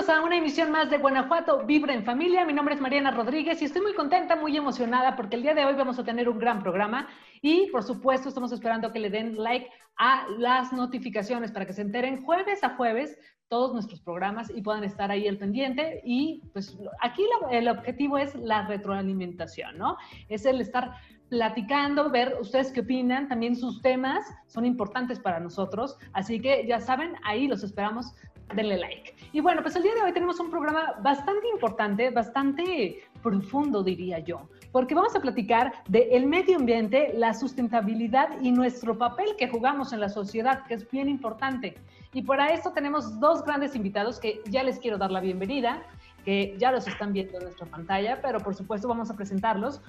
Bienvenidos a una emisión más de Guanajuato Vibra en Familia. Mi nombre es Mariana Rodríguez y estoy muy contenta, muy emocionada porque el día de hoy vamos a tener un gran programa y por supuesto estamos esperando que le den like a las notificaciones para que se enteren jueves a jueves todos nuestros programas y puedan estar ahí al pendiente. Y pues aquí el objetivo es la retroalimentación, ¿no? Es el estar platicando, ver ustedes qué opinan, también sus temas son importantes para nosotros, así que ya saben, ahí los esperamos denle like. Y bueno, pues el día de hoy tenemos un programa bastante importante, bastante profundo, diría yo, porque vamos a platicar del medio ambiente, la sustentabilidad y nuestro papel que jugamos en la sociedad, que es bien importante. Y para esto tenemos dos grandes invitados que ya les quiero dar la bienvenida que ya los están viendo en nuestra pantalla, pero por supuesto vamos a presentarlos.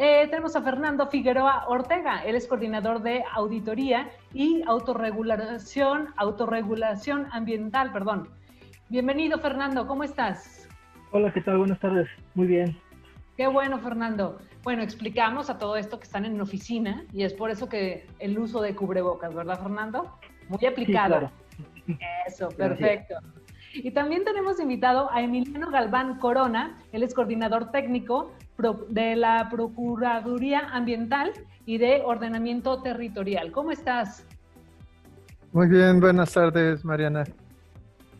Eh, tenemos a Fernando Figueroa Ortega, él es coordinador de auditoría y autorregulación, autorregulación ambiental, perdón. Bienvenido Fernando, ¿cómo estás? Hola, ¿qué tal? Buenas tardes, muy bien. Qué bueno, Fernando. Bueno, explicamos a todo esto que están en oficina y es por eso que el uso de cubrebocas, ¿verdad, Fernando? Muy aplicado. Eso, perfecto. Y también tenemos invitado a Emiliano Galván Corona, él es coordinador técnico de la Procuraduría Ambiental y de Ordenamiento Territorial. ¿Cómo estás? Muy bien, buenas tardes, Mariana.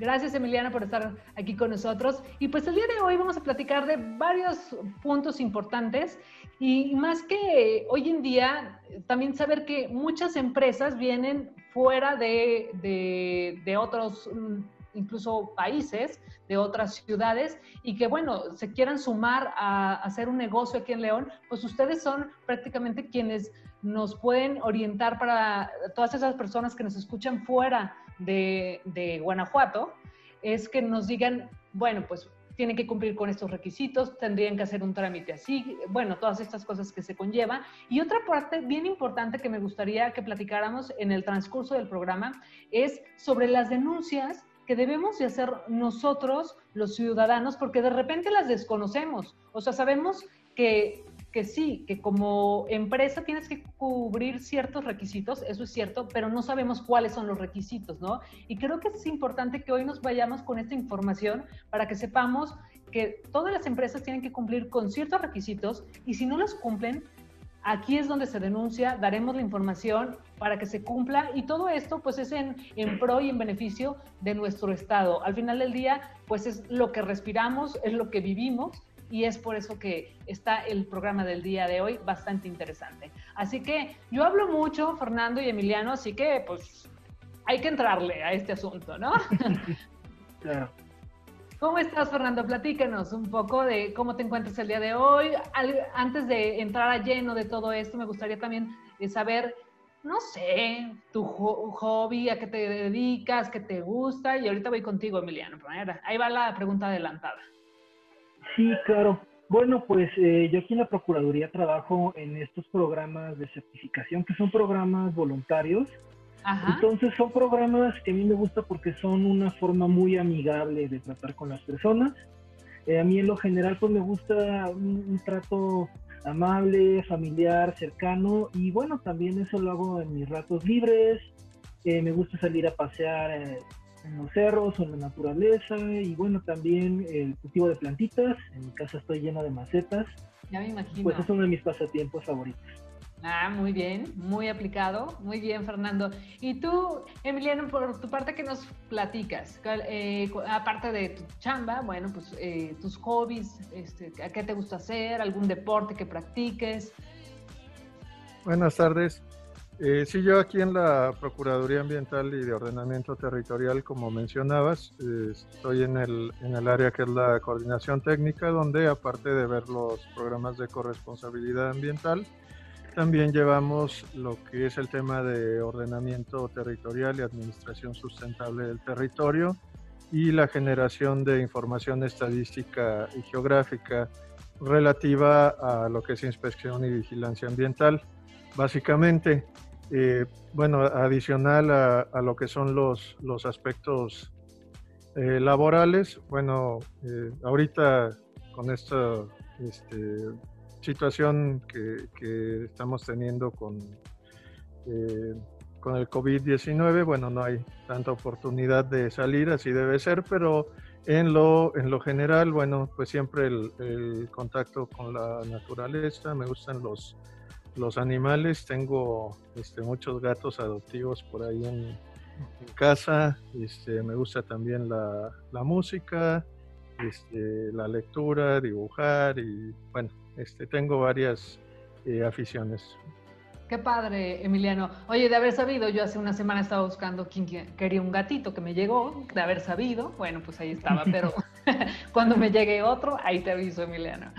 Gracias, Emiliana, por estar aquí con nosotros. Y pues el día de hoy vamos a platicar de varios puntos importantes y más que hoy en día, también saber que muchas empresas vienen fuera de, de, otros incluso países de otras ciudades y que, bueno, se quieran sumar a, hacer un negocio aquí en León, pues ustedes son prácticamente quienes nos pueden orientar para todas esas personas que nos escuchan fuera de, de Guanajuato, es que nos digan, bueno, pues tienen que cumplir con estos requisitos, tendrían que hacer un trámite así, bueno, todas estas cosas que se conllevan. Y otra parte bien importante que me gustaría que platicáramos en el transcurso del programa es sobre las denuncias que debemos de hacer nosotros, los ciudadanos, porque de repente las desconocemos. O sea, sabemos que, que sí, que como empresa tienes que cubrir ciertos requisitos, eso es cierto, pero no sabemos cuáles son los requisitos, ¿no? Y creo que es importante que hoy nos vayamos con esta información para que sepamos que todas las empresas tienen que cumplir con ciertos requisitos y si no los cumplen, Aquí es donde se denuncia, daremos la información para que se cumpla y todo esto pues es en, en, pro y en beneficio de nuestro Estado. Al final del día pues es lo que respiramos, es lo que vivimos y es por eso que está el programa del día de hoy bastante interesante. Así que yo hablo mucho, Fernando y Emiliano, así que pues hay que entrarle a este asunto, ¿no? Claro. ¿Cómo estás, Fernando? Platícanos un poco de cómo te encuentras el día de hoy. Antes de entrar a lleno de todo esto, me gustaría también eh, saber, no sé, tu hobby, a qué te dedicas, qué te gusta. Y ahorita voy contigo, Emiliano. Ahí va la pregunta adelantada. Sí, claro. Bueno, pues eh, yo aquí en la Procuraduría trabajo en estos programas de certificación, que son programas voluntarios entonces son programas que a mí me gusta porque son una forma muy amigable de tratar con las personas. Eh, a mí en lo general pues me gusta un, trato amable, familiar, cercano y bueno, también eso lo hago en mis ratos libres. Eh, me gusta salir a pasear eh, en los cerros o en la naturaleza y bueno, también el cultivo de plantitas. En mi casa estoy llena de macetas. Ya me imagino. Pues es uno de mis pasatiempos favoritos. Ah, muy bien, muy aplicado. Muy bien, Fernando. Y tú, Emiliano, por tu parte, ¿qué nos platicas? Eh, aparte de tu chamba, bueno, pues eh, tus hobbies, este, ¿qué te gusta hacer? ¿Algún deporte que practiques? Buenas tardes. Eh, sí, yo aquí en la Procuraduría Ambiental y de Ordenamiento Territorial, como mencionabas, estoy en el, en el área que es la coordinación técnica, donde aparte de ver los programas de corresponsabilidad ambiental, también llevamos lo que es el tema de ordenamiento territorial y administración sustentable del territorio y la generación de información estadística y geográfica relativa a lo que es inspección y vigilancia ambiental. Básicamente, eh, bueno, adicional a, lo que son los, los aspectos eh, laborales, bueno, eh, ahorita con esta este, situación que, que, estamos teniendo con, con el COVID-19, bueno, no hay tanta oportunidad de salir, así debe ser, pero en lo, en lo general, bueno, pues siempre el, contacto con la naturaleza, me gustan los, los animales, tengo este, muchos gatos adoptivos por ahí en, casa, este, me gusta también la, música, este, la lectura, dibujar y bueno, este, tengo varias eh, aficiones. Qué padre, Emiliano. Oye, de haber sabido, yo hace una semana estaba buscando quién quería un gatito que me llegó, de haber sabido, bueno, pues ahí estaba, pero cuando me llegue otro, ahí te aviso, Emiliano.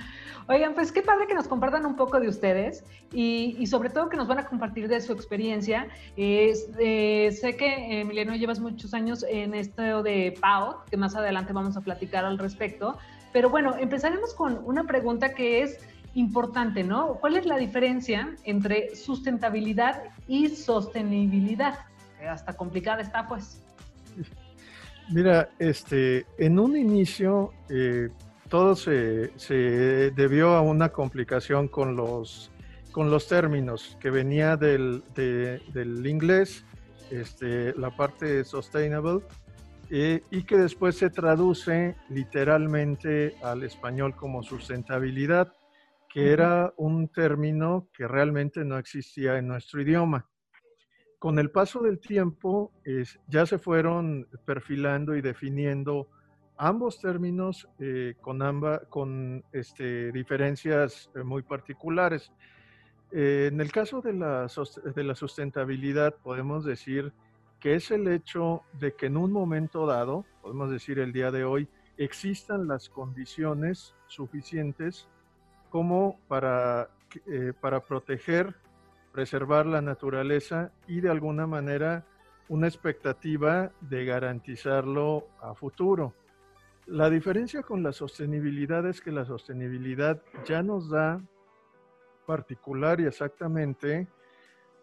Oigan, pues qué padre que nos compartan un poco de ustedes y, sobre todo que nos van a compartir de su experiencia. Eh, sé que, Emiliano, llevas muchos años en esto de PAO, que más adelante vamos a platicar al respecto, pero bueno, empezaremos con una pregunta que es importante, ¿no? ¿Cuál es la diferencia entre sustentabilidad y sostenibilidad? hasta complicada está, pues. Mira, este, en un inicio eh, todo se, debió a una complicación con los, con los términos que venía del, del inglés, este, la parte sustainable, eh, y que después se traduce literalmente al español como sustentabilidad que era un término que realmente no existía en nuestro idioma. Con el paso del tiempo ya se fueron perfilando y definiendo ambos términos eh, con, amba, con este, diferencias eh, muy particulares. Eh, en el caso de la, de la sustentabilidad podemos decir que es el hecho de que en un momento dado, podemos decir el día de hoy, existan las condiciones suficientes como para, eh, para proteger, preservar la naturaleza y de alguna manera una expectativa de garantizarlo a futuro. La diferencia con la sostenibilidad es que la sostenibilidad ya nos da particular y exactamente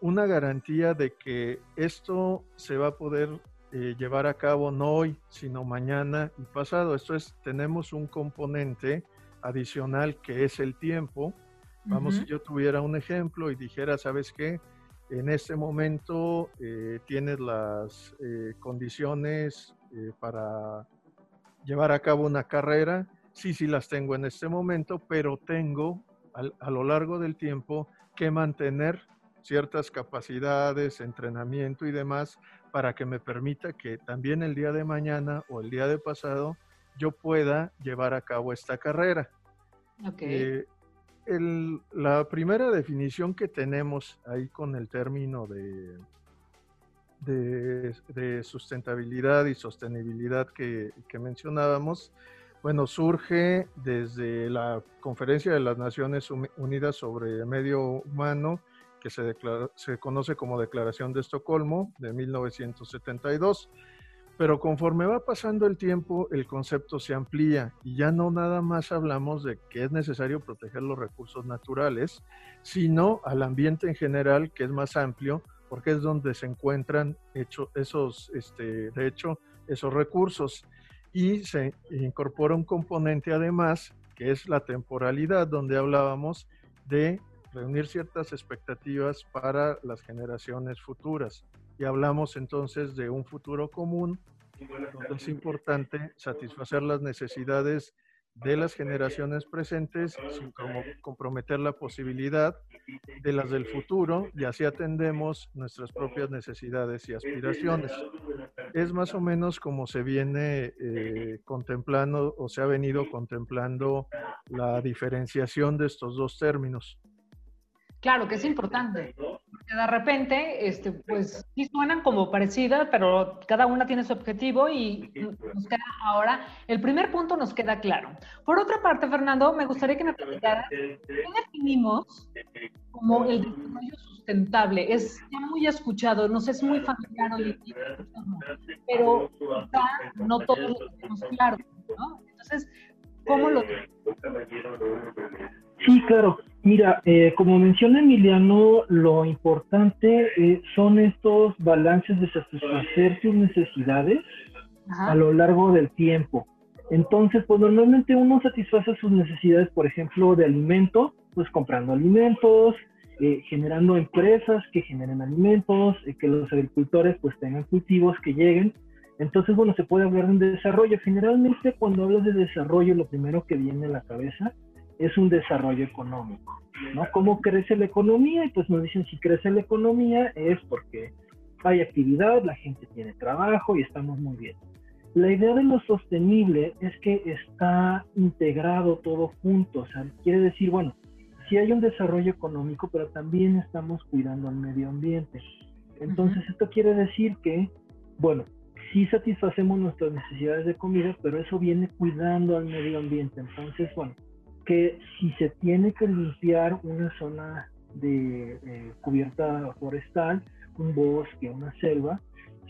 una garantía de que esto se va a poder eh, llevar a cabo no hoy, sino mañana y pasado. Esto es, tenemos un componente adicional que es el tiempo. Vamos, si yo tuviera un ejemplo y dijera, ¿sabes qué? En este momento eh, tienes las eh, condiciones para llevar a cabo una carrera. Sí, sí las tengo en este momento, pero tengo a lo largo del tiempo que mantener ciertas capacidades, entrenamiento y demás para que me permita que también el día de mañana o el día de pasado yo pueda llevar a cabo esta carrera. Eh, la primera definición que tenemos ahí con el término de, de, sustentabilidad y sostenibilidad que, mencionábamos, bueno, surge desde la Conferencia de las Naciones Unidas sobre Medio Humano, que se, se conoce como Declaración de Estocolmo de 1972 pero conforme va pasando el tiempo, el concepto se amplía y ya no nada más hablamos de que es necesario proteger los recursos naturales, sino al ambiente en general, que es más amplio, porque es donde se encuentran hecho, esos, este, de hecho, esos recursos. Y se incorpora un componente además, que es la temporalidad, donde hablábamos de reunir ciertas expectativas para las generaciones futuras y hablamos entonces de un futuro común donde es importante satisfacer las necesidades de las generaciones presentes sin comprometer la posibilidad de las del futuro y así atendemos nuestras propias necesidades y aspiraciones. Es más o menos como se viene eh, contemplando o se ha venido contemplando la diferenciación de estos dos términos. Claro que es importante, porque de repente, este, pues sí suenan como parecidas, pero cada una tiene su objetivo y nos queda ahora, el primer punto nos queda claro. Por otra parte, Fernando, me gustaría que me platicaras qué definimos como el desarrollo sustentable. Es ya muy escuchado, no sé, es muy familiar hoy en día, pero no todos lo tenemos claro, ¿no? Entonces, ¿cómo lo Sí, claro. Mira, eh, como menciona Emiliano, lo importante eh, son estos balances de satisfacer sus necesidades a lo largo del tiempo. Entonces, pues normalmente uno satisface sus necesidades, por ejemplo, de alimento, pues comprando alimentos, eh, generando empresas que generen alimentos, que los agricultores pues tengan cultivos que lleguen. Entonces, bueno, se puede hablar de un desarrollo. Generalmente cuando hablas de desarrollo, lo primero que viene a la cabeza es un desarrollo económico, ¿no? ¿Cómo crece la economía? Y pues nos dicen si crece la economía es porque hay actividad, la gente tiene trabajo y estamos muy bien. La idea de lo sostenible es que está integrado todo junto, o sea, quiere decir, bueno, sí hay un desarrollo económico, pero también estamos cuidando al medio ambiente. Entonces, esto quiere decir que, bueno, sí satisfacemos nuestras necesidades de comida, pero eso viene cuidando al medio ambiente. Entonces, bueno, que si se tiene que limpiar una zona de eh, cubierta forestal, un bosque, una selva,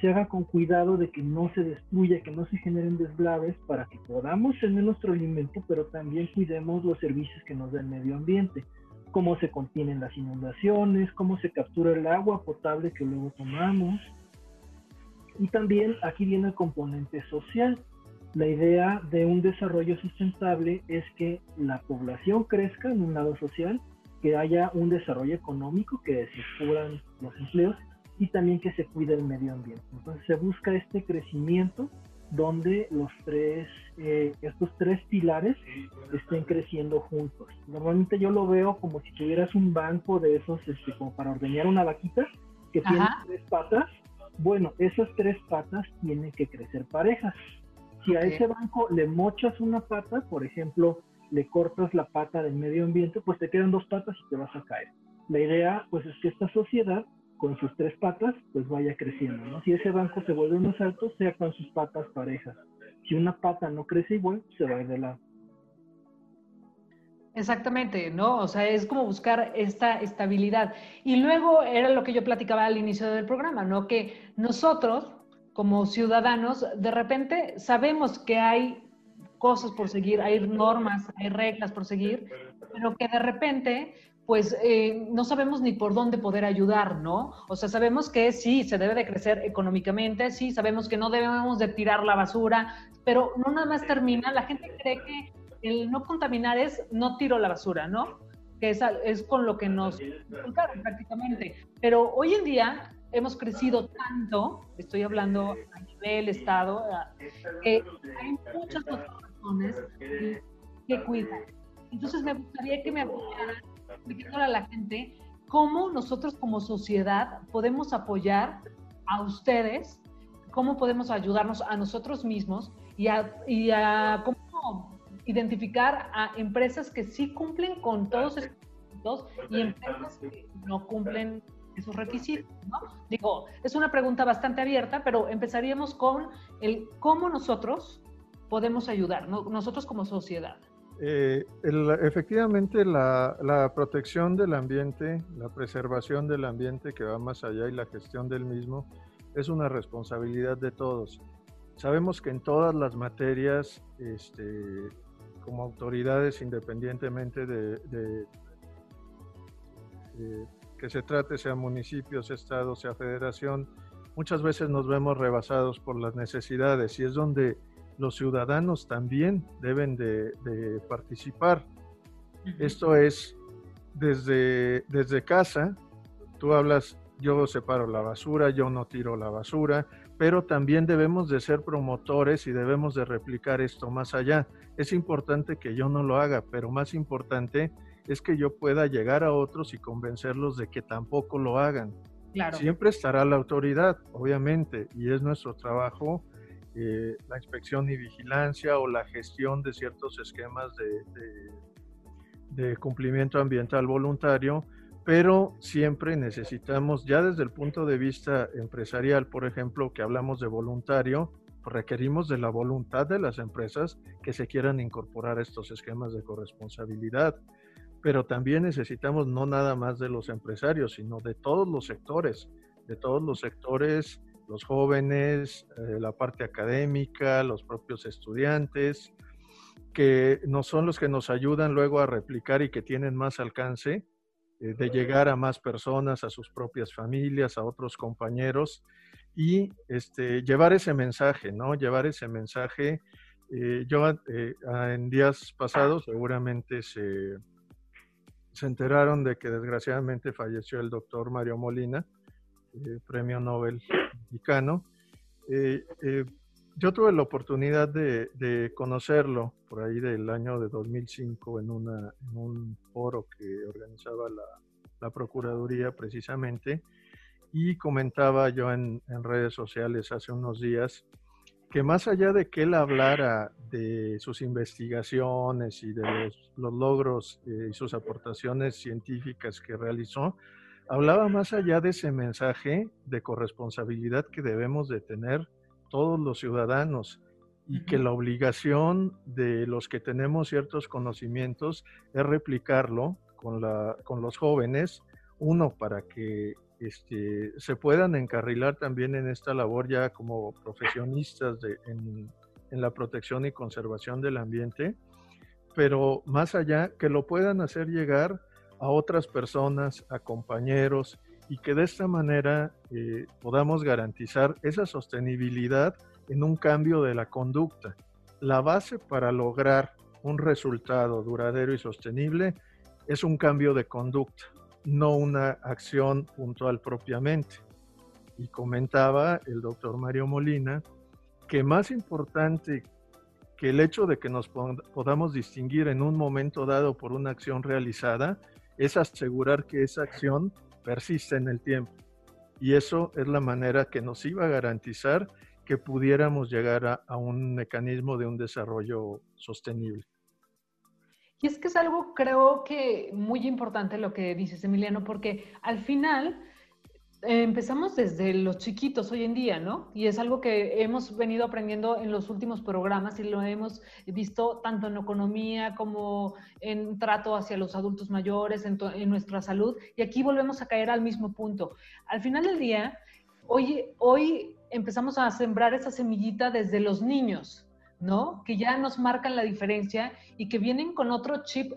se haga con cuidado de que no se destruya, que no se generen deslaves para que podamos tener nuestro alimento, pero también cuidemos los servicios que nos da el medio ambiente, cómo se contienen las inundaciones, cómo se captura el agua potable que luego tomamos. Y también aquí viene el componente social. La idea de un desarrollo sustentable es que la población crezca en un lado social, que haya un desarrollo económico, que se cubran los empleos y también que se cuide el medio ambiente. Entonces se busca este crecimiento donde los tres, eh, estos tres pilares estén creciendo juntos. Normalmente yo lo veo como si tuvieras un banco de esos, este, como para ordeñar una vaquita que tiene tres patas. Bueno, esas tres patas tienen que crecer parejas. Si a ese banco le mochas una pata, por ejemplo, le cortas la pata del medio ambiente, pues te quedan dos patas y te vas a caer. La idea, pues, es que esta sociedad, con sus tres patas, pues vaya creciendo, ¿no? Si ese banco se vuelve más alto, sea con sus patas parejas. Si una pata no crece igual, se va a ir de lado. Exactamente, ¿no? O sea, es como buscar esta estabilidad. Y luego era lo que yo platicaba al inicio del programa, ¿no? Que nosotros, como ciudadanos, de repente sabemos que hay cosas por seguir, hay normas, hay reglas por seguir, pero que de repente, pues eh, no sabemos ni por dónde poder ayudar, ¿no? O sea, sabemos que sí, se debe de crecer económicamente, sí, sabemos que no debemos de tirar la basura, pero no nada más termina, la gente cree que el no contaminar es no tiro la basura, ¿no? Que es, es con lo que nos prácticamente. Pero hoy en día hemos crecido tanto, estoy hablando a nivel Estado, que hay muchas otras razones que cuidar. Entonces me gustaría que me apoyaran explicándole a la gente cómo nosotros como sociedad podemos apoyar a ustedes, cómo podemos ayudarnos a nosotros mismos y a, y a cómo identificar a empresas que sí cumplen con todos estos y empresas que no cumplen esos requisitos, ¿no? Digo, es una pregunta bastante abierta, pero empezaríamos con el cómo nosotros podemos ayudar, nosotros como sociedad. Eh, efectivamente, la, la, protección del ambiente, la preservación del ambiente que va más allá y la gestión del mismo es una responsabilidad de todos. Sabemos que en todas las materias, este, como autoridades, independientemente de, de que se trate, sea municipio, estado, sea federación, muchas veces nos vemos rebasados por las necesidades y es donde los ciudadanos también deben de, participar. Esto es desde, desde casa, tú hablas, yo separo la basura, yo no tiro la basura, pero también debemos de ser promotores y debemos de replicar esto más allá. Es importante que yo no lo haga, pero más importante es que yo pueda llegar a otros y convencerlos de que tampoco lo hagan. Siempre estará la autoridad, obviamente, y es nuestro trabajo eh, la inspección y vigilancia o la gestión de ciertos esquemas de, de, cumplimiento ambiental voluntario, pero siempre necesitamos, ya desde el punto de vista empresarial, por ejemplo, que hablamos de voluntario, requerimos de la voluntad de las empresas que se quieran incorporar a estos esquemas de corresponsabilidad. Pero también necesitamos no nada más de los empresarios, sino de todos los sectores, de todos los sectores, los jóvenes, eh, la parte académica, los propios estudiantes, que no son los que nos ayudan luego a replicar y que tienen más alcance eh, de llegar a más personas, a sus propias familias, a otros compañeros y este, llevar ese mensaje, ¿no? Llevar ese mensaje. Eh, yo eh, en días pasados seguramente se, se enteraron de que desgraciadamente falleció el doctor Mario Molina, eh, premio Nobel mexicano. yo tuve la oportunidad de, conocerlo por ahí del año de 2005 en, una, en un foro que organizaba la, la Procuraduría precisamente y comentaba yo en, redes sociales hace unos días que más allá de que él hablara de sus investigaciones y de los, logros eh, y sus aportaciones científicas que realizó, hablaba más allá de ese mensaje de corresponsabilidad que debemos de tener todos los ciudadanos y que la obligación de los que tenemos ciertos conocimientos es replicarlo con, la, con los jóvenes, uno, para que este, se puedan encarrilar también en esta labor ya como profesionistas de, en, la protección y conservación del ambiente, pero más allá, que lo puedan hacer llegar a otras personas, a compañeros, y que de esta manera eh, podamos garantizar esa sostenibilidad en un cambio de la conducta. La base para lograr un resultado duradero y sostenible es un cambio de conducta, no una acción puntual propiamente. Y comentaba el doctor Mario Molina que más importante que el hecho de que nos podamos distinguir en un momento dado por una acción realizada es asegurar que esa acción persiste en el tiempo. Y eso es la manera que nos iba a garantizar que pudiéramos llegar a, a un mecanismo de un desarrollo sostenible. Y es que es algo, creo que muy importante lo que dices, Emiliano, porque al final eh, empezamos desde los chiquitos hoy en día, ¿no? Y es algo que hemos venido aprendiendo en los últimos programas y lo hemos visto tanto en economía como en trato hacia los adultos mayores, en, en nuestra salud. Y aquí volvemos a caer al mismo punto. Al final del día, hoy, hoy empezamos a sembrar esa semillita desde los niños, ¿no? Que ya nos marcan la diferencia y que vienen con otro chip,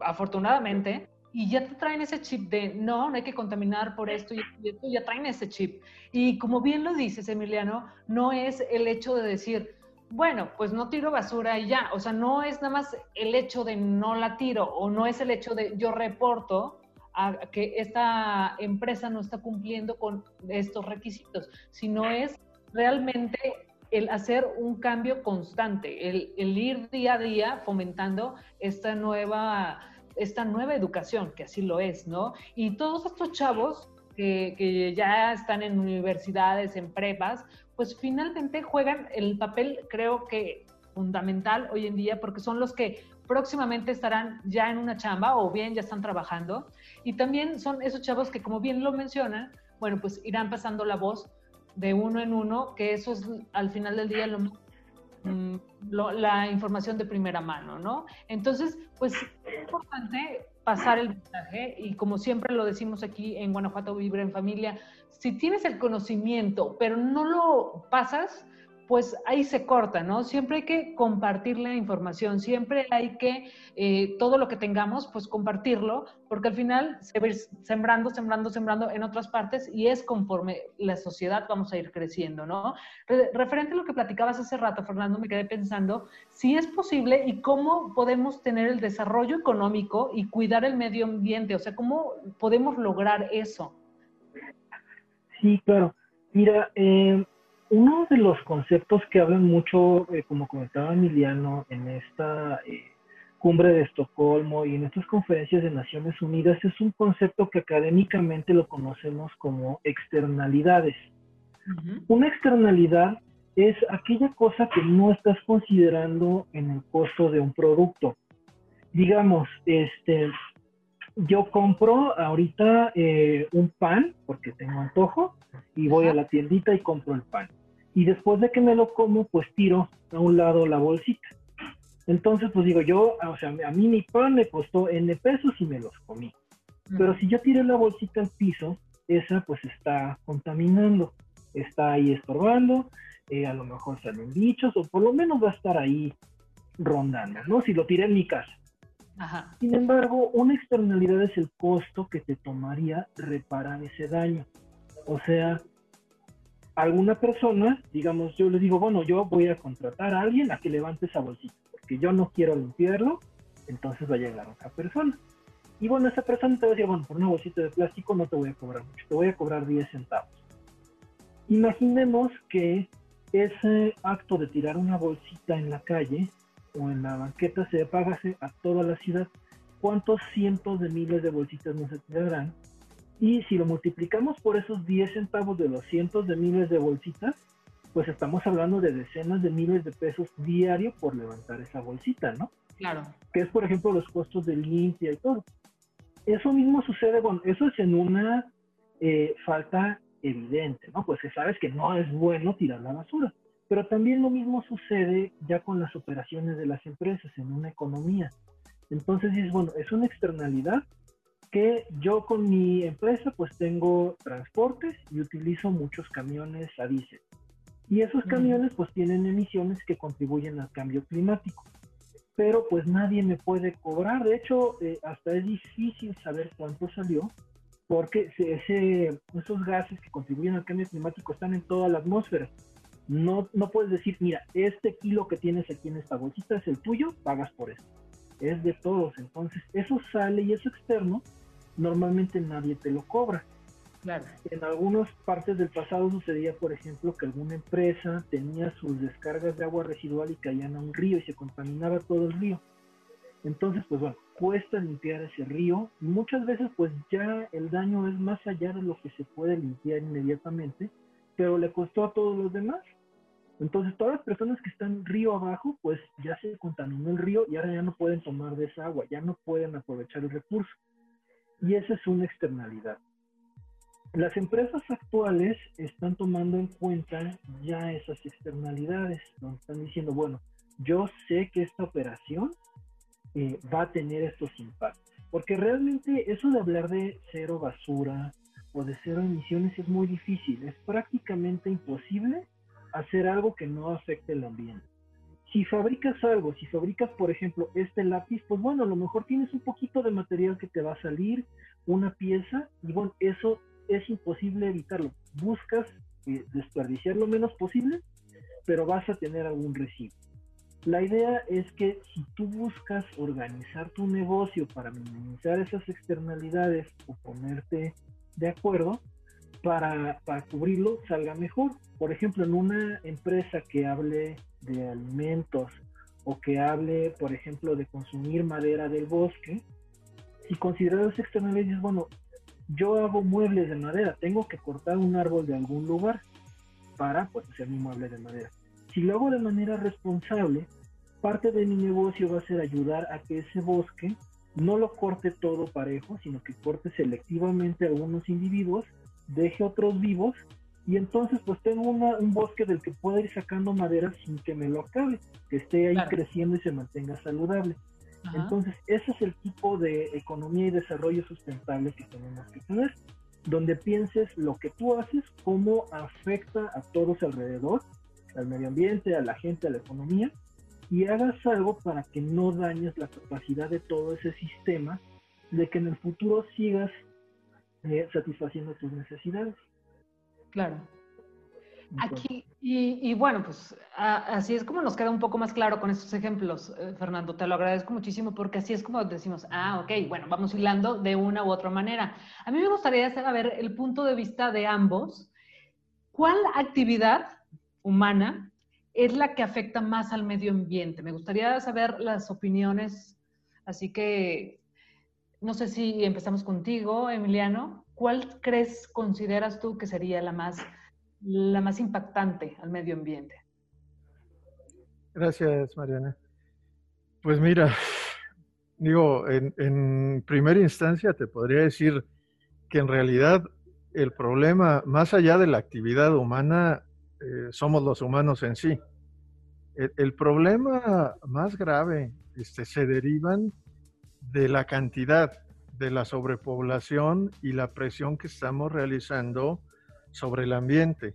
afortunadamente, y ya te traen ese chip de no, no hay que contaminar por esto y esto, ya traen ese chip. Y como bien lo dices, Emiliano, no es el hecho de decir, bueno, pues no tiro basura y ya, o sea, no es nada más el hecho de no la tiro o no es el hecho de yo reporto a que esta empresa no está cumpliendo con estos requisitos, sino es realmente el hacer un cambio constante, el, ir día a día fomentando esta nueva, esta nueva educación, que así lo es, ¿no? Y todos estos chavos que, ya están en universidades, en prepas, pues finalmente juegan el papel, creo que fundamental hoy en día, porque son los que próximamente estarán ya en una chamba o bien ya están trabajando. Y también son esos chavos que, como bien lo mencionan, bueno, pues irán pasando la voz de uno en uno, que eso es al final del día mm, la información de primera mano, ¿no? Entonces, pues es importante pasar el mensaje y como siempre lo decimos aquí en Guanajuato Vibra en Familia, si tienes el conocimiento, pero no lo pasas, pues ahí se corta, ¿no? Siempre hay que compartir la información, siempre hay que, eh, todo lo que tengamos, pues compartirlo, porque al final se va sembrando, sembrando, sembrando en otras partes y es conforme la sociedad vamos a ir creciendo, ¿no? referente a lo que platicabas hace rato, Fernando, me quedé pensando si es posible y cómo podemos tener el desarrollo económico y cuidar el medio ambiente, o sea, cómo podemos lograr eso. Sí, claro. Mira, eh, uno de los conceptos que hablan mucho, eh, como comentaba Emiliano, en esta eh, cumbre de Estocolmo y en estas conferencias de Naciones Unidas es un concepto que académicamente lo conocemos como externalidades. Una externalidad es aquella cosa que no estás considerando en el costo de un producto. Digamos, este, yo compro ahorita eh, un pan porque tengo antojo y voy a la tiendita y compro el pan. Y después de que me lo como, pues tiro a un lado la bolsita. Entonces, pues digo, yo, o sea, a mí mi pan me costó N pesos y me los comí. Pero si yo tiré la bolsita al piso, esa pues está contaminando, está ahí estorbando, eh, a lo mejor salen bichos o por lo menos va a estar ahí rondando, ¿no? Si lo tiré en mi casa. Sin embargo, una externalidad es el costo que te tomaría reparar ese daño. O sea, alguna persona, digamos, yo le digo, bueno, yo voy a contratar a alguien a que levante esa bolsita, porque yo no quiero limpiarlo, entonces va a llegar otra persona. Y bueno, esa persona te va a decir, bueno, por una bolsita de plástico no te voy a cobrar mucho, te voy a cobrar 10 centavos. Imaginemos que ese acto de tirar una bolsita en la calle o en la banqueta se pagase a toda la ciudad. ¿Cuántos cientos de miles de bolsitas no se tirarán? Y si lo multiplicamos por esos 10 centavos de los cientos de miles de bolsitas, pues estamos hablando de decenas de miles de pesos diario por levantar esa bolsita, ¿no? Claro. Que es, por ejemplo, los costos de limpia y todo. Eso mismo sucede, bueno, eso es en una eh, falta evidente, ¿no? Pues que sabes que no es bueno tirar la basura. Pero también lo mismo sucede ya con las operaciones de las empresas en una economía. Entonces dices, bueno, es una externalidad que yo con mi empresa pues tengo transportes y utilizo muchos camiones a diésel. Y esos camiones pues tienen emisiones que contribuyen al cambio climático. Pero pues nadie me puede cobrar. De hecho, eh, hasta es difícil saber cuánto salió porque ese, esos gases que contribuyen al cambio climático están en toda la atmósfera. No, no puedes decir, mira, este kilo que tienes aquí en esta bolsita es el tuyo, pagas por eso. Es de todos. Entonces, eso sale y eso externo, normalmente nadie te lo cobra. Claro. En algunas partes del pasado sucedía, por ejemplo, que alguna empresa tenía sus descargas de agua residual y caían a un río y se contaminaba todo el río. Entonces, pues bueno, cuesta limpiar ese río. Muchas veces, pues ya el daño es más allá de lo que se puede limpiar inmediatamente, pero le costó a todos los demás. Entonces, todas las personas que están río abajo, pues ya se contaminó el río y ahora ya no pueden tomar de esa agua, ya no pueden aprovechar el recurso. Y esa es una externalidad. Las empresas actuales están tomando en cuenta ya esas externalidades, donde están diciendo, bueno, yo sé que esta operación eh, va a tener estos impactos. Porque realmente eso de hablar de cero basura o de cero emisiones es muy difícil. Es prácticamente imposible hacer algo que no afecte el ambiente. Si fabricas algo, si fabricas, por ejemplo, este lápiz, pues bueno, a lo mejor tienes un poquito de material que te va a salir, una pieza, y bueno, eso es imposible evitarlo. Buscas eh, desperdiciar lo menos posible, pero vas a tener algún residuo. La idea es que si tú buscas organizar tu negocio para minimizar esas externalidades o ponerte de acuerdo, para, cubrirlo salga mejor. Por ejemplo, en una empresa que hable de alimentos o que hable, por ejemplo, de consumir madera del bosque, si consideras externalidades, bueno, yo hago muebles de madera, tengo que cortar un árbol de algún lugar para pues, hacer mi mueble de madera. Si lo hago de manera responsable, parte de mi negocio va a ser ayudar a que ese bosque no lo corte todo parejo, sino que corte selectivamente algunos individuos deje otros vivos y entonces pues tengo un bosque del que pueda ir sacando madera sin que me lo acabe, que esté ahí creciendo y se mantenga saludable. Entonces ese es el tipo de economía y desarrollo sustentable que tenemos que tener, donde pienses lo que tú haces, cómo afecta a todos alrededor, al medio ambiente, a la gente, a la economía, y hagas algo para que no dañes la capacidad de todo ese sistema, de que en el futuro sigas eh, satisfaciendo tus necesidades. Claro. Aquí, y, bueno, pues así es como nos queda un poco más claro con estos ejemplos, eh, Fernando. Te lo agradezco muchísimo porque así es como decimos, ah, ok, bueno, vamos hilando de una u otra manera. A mí me gustaría saber el punto de vista de ambos. ¿Cuál actividad humana es la que afecta más al medio ambiente? Me gustaría saber las opiniones, así que no sé si empezamos contigo, Emiliano. ¿Cuál crees, consideras tú que sería la más, la más impactante al medio ambiente? Gracias, Mariana. Pues mira, Digo, en, primera instancia te podría decir que en realidad el problema, más allá de la actividad humana, eh, somos los humanos en sí. El, problema más grave este, se derivan de la cantidad, de la sobrepoblación y la presión que estamos realizando sobre el ambiente.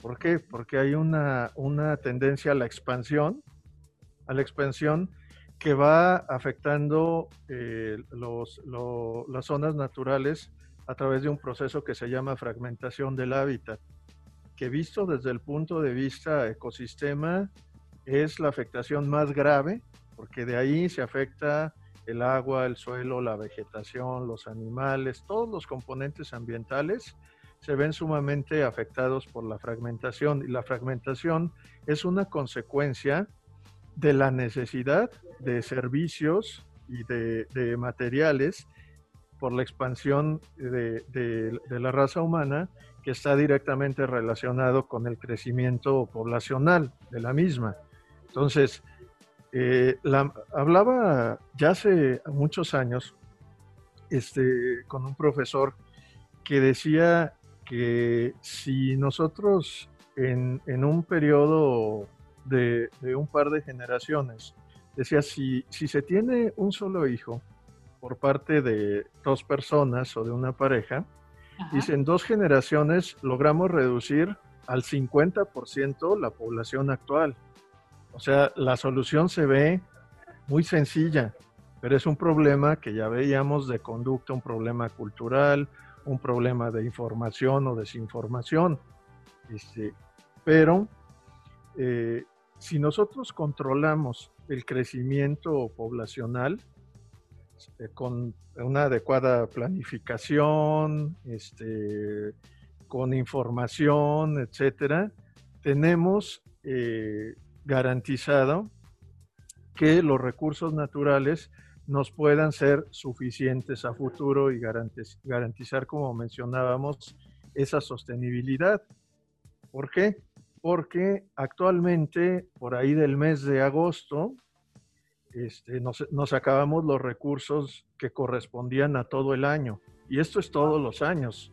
¿Por qué? Porque hay una, una tendencia a la expansión, a la expansión que va afectando eh, los, las zonas naturales a través de un proceso que se llama fragmentación del hábitat, que visto desde el punto de vista ecosistema es la afectación más grave, porque de ahí se afecta el agua, el suelo, la vegetación, los animales, todos los componentes ambientales se ven sumamente afectados por la fragmentación y la fragmentación es una consecuencia de la necesidad de servicios y de, materiales por la expansión de, la raza humana que está directamente relacionado con el crecimiento poblacional de la misma. Entonces, eh, hablaba ya hace muchos años este, con un profesor que decía que si nosotros en, un periodo de, un par de generaciones, decía, si, si se tiene un solo hijo por parte de dos personas o de una pareja, dice, en dos generaciones logramos reducir al 50% la población actual. O sea, la solución se ve muy sencilla, pero es un problema que ya veíamos de conducta, un problema cultural, un problema de información o desinformación. Este, pero eh, si nosotros controlamos el crecimiento poblacional este, con una adecuada planificación, este, con información, etcétera, tenemos eh, garantizado que los recursos naturales nos puedan ser suficientes a futuro y garantizar, como mencionábamos, esa sostenibilidad. ¿Por qué? Porque actualmente, por ahí del mes de agosto, este, nos, nos, acabamos los recursos que correspondían a todo el año. Y esto es todos los años.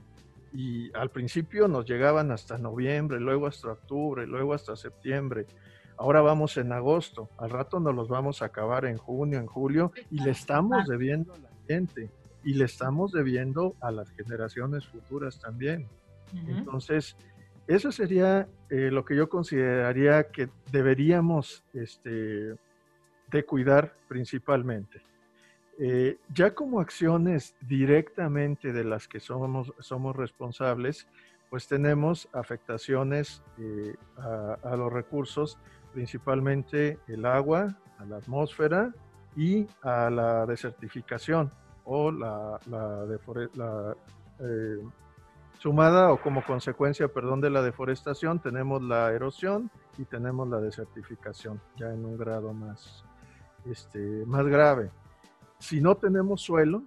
Y al principio nos llegaban hasta noviembre, luego hasta octubre, luego hasta septiembre. Ahora vamos en agosto, al rato nos los vamos a acabar en junio, en julio, y le estamos debiendo a la gente y le estamos debiendo a las generaciones futuras también. Entonces, eso sería eh, lo que yo consideraría que deberíamos este, de cuidar principalmente. Eh, ya como acciones directamente de las que somos, somos responsables, pues tenemos afectaciones eh, a, los recursos principalmente el agua, a la atmósfera y a la desertificación o la, la, eh, sumada o como consecuencia, perdón, de la deforestación tenemos la erosión y tenemos la desertificación ya en un grado más, este, más grave. Si no tenemos suelo,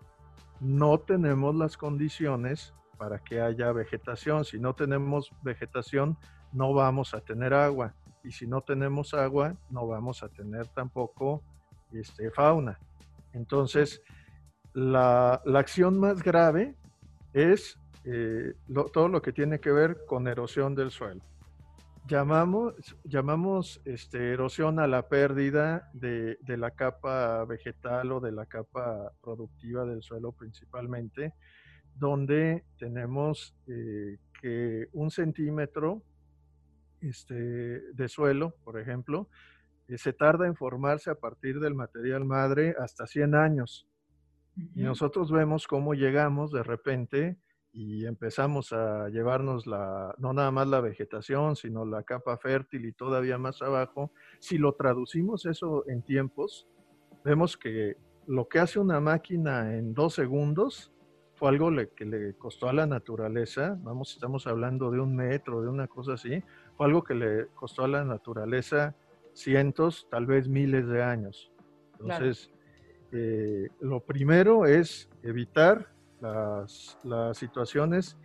no tenemos las condiciones para que haya vegetación. Si no tenemos vegetación, no vamos a tener agua y si no tenemos agua, no vamos a tener tampoco este, fauna. Entonces, la, acción más grave es eh, todo lo que tiene que ver con erosión del suelo. Llamamos, llamamos este, erosión a la pérdida de, la capa vegetal o de la capa productiva del suelo principalmente, donde tenemos eh, que un centímetro este, de suelo, por ejemplo, eh, se tarda en formarse a partir del material madre hasta 100 años. Y nosotros vemos cómo llegamos de repente y empezamos a llevarnos la, no nada más la vegetación, sino la capa fértil y todavía más abajo. Si lo traducimos eso en tiempos, vemos que lo que hace una máquina en dos segundos fue algo que le costó a la naturaleza, vamos, estamos hablando de un metro, de una cosa así, fue algo que le costó a la naturaleza cientos, tal vez miles de años. Entonces, eh, lo primero es evitar las, situaciones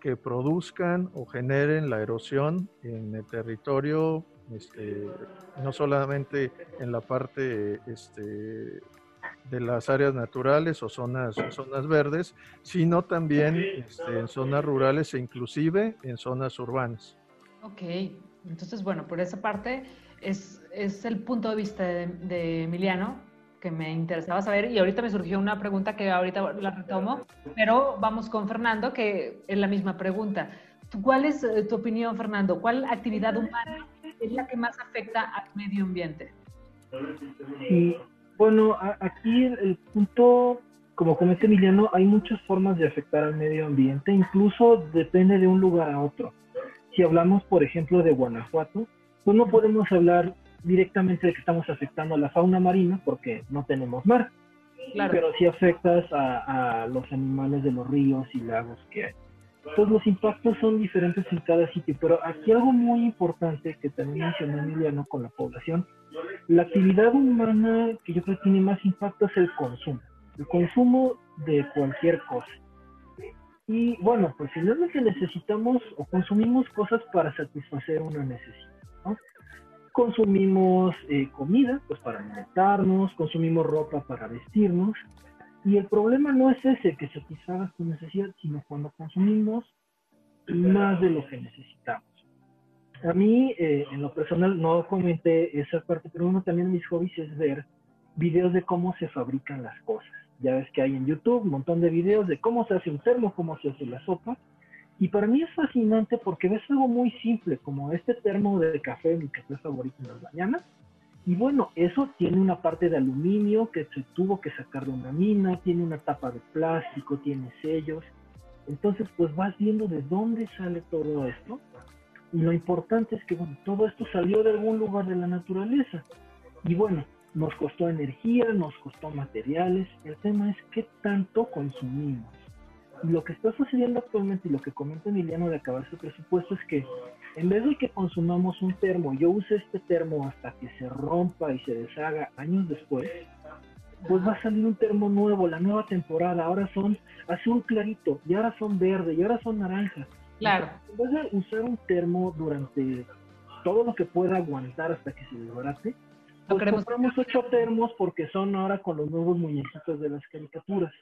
que produzcan o generen la erosión en el territorio, este, no solamente en la parte este, de las áreas naturales o zonas, zonas verdes, sino también este, en zonas rurales e inclusive en zonas urbanas. Ok, entonces bueno, por esa parte es, es el punto de vista de, Emiliano que me interesaba saber y ahorita me surgió una pregunta que ahorita la retomo, pero vamos con Fernando que es la misma pregunta. ¿Cuál es eh, tu opinión, Fernando? ¿Cuál actividad humana es la que más afecta al medio ambiente? Sí, bueno, aquí el, punto, como comenta Emiliano, hay muchas formas de afectar al medio ambiente, incluso depende de un lugar a otro. Si hablamos, por ejemplo, de Guanajuato, pues no podemos hablar directamente de que estamos afectando a la fauna marina porque no tenemos mar. Pero sí afectas a, a, los animales de los ríos y lagos que hay. Entonces los impactos son diferentes en cada sitio, pero aquí algo muy importante que también mencionó Emiliano con la población la actividad humana que yo creo que tiene más impacto es el consumo, el consumo de cualquier cosa. Y bueno, pues finalmente necesitamos o consumimos cosas para satisfacer una necesidad. Consumimos eh, comida, pues para alimentarnos, consumimos ropa para vestirnos. Y el problema no es ese que satisfaga tu necesidad, sino cuando consumimos más de lo que necesitamos. A mí, eh, en lo personal, no comenté esa parte, pero uno también de mis hobbies es ver videos de cómo se fabrican las cosas. Ya ves que hay en YouTube un montón de videos de cómo se hace un termo, cómo se hace la sopa. Y para mí es fascinante porque ves algo muy simple, como este termo de café, mi café favorito en las mañanas. Y bueno, eso tiene una parte de aluminio que se tuvo que sacar de una mina, tiene una tapa de plástico, tiene sellos. Entonces, pues vas viendo de dónde sale todo esto y lo importante es que, bueno, todo esto salió de algún lugar de la naturaleza. Y bueno, nos costó energía, nos costó materiales. El tema es qué tanto consumimos. Y lo que está sucediendo actualmente y lo que comenta Emiliano de acabar su presupuesto es que en vez de que consumamos un termo, yo use este termo hasta que se rompa y se deshaga años después, pues va a salir un termo nuevo, la nueva temporada. Ahora son azul clarito, y ahora son verde, y ahora son naranja. Claro. En vez de usar un termo durante todo lo que pueda aguantar hasta que se desbarate, pues compramos ocho termos porque son ahora con los nuevos muñequitos de las caricaturas.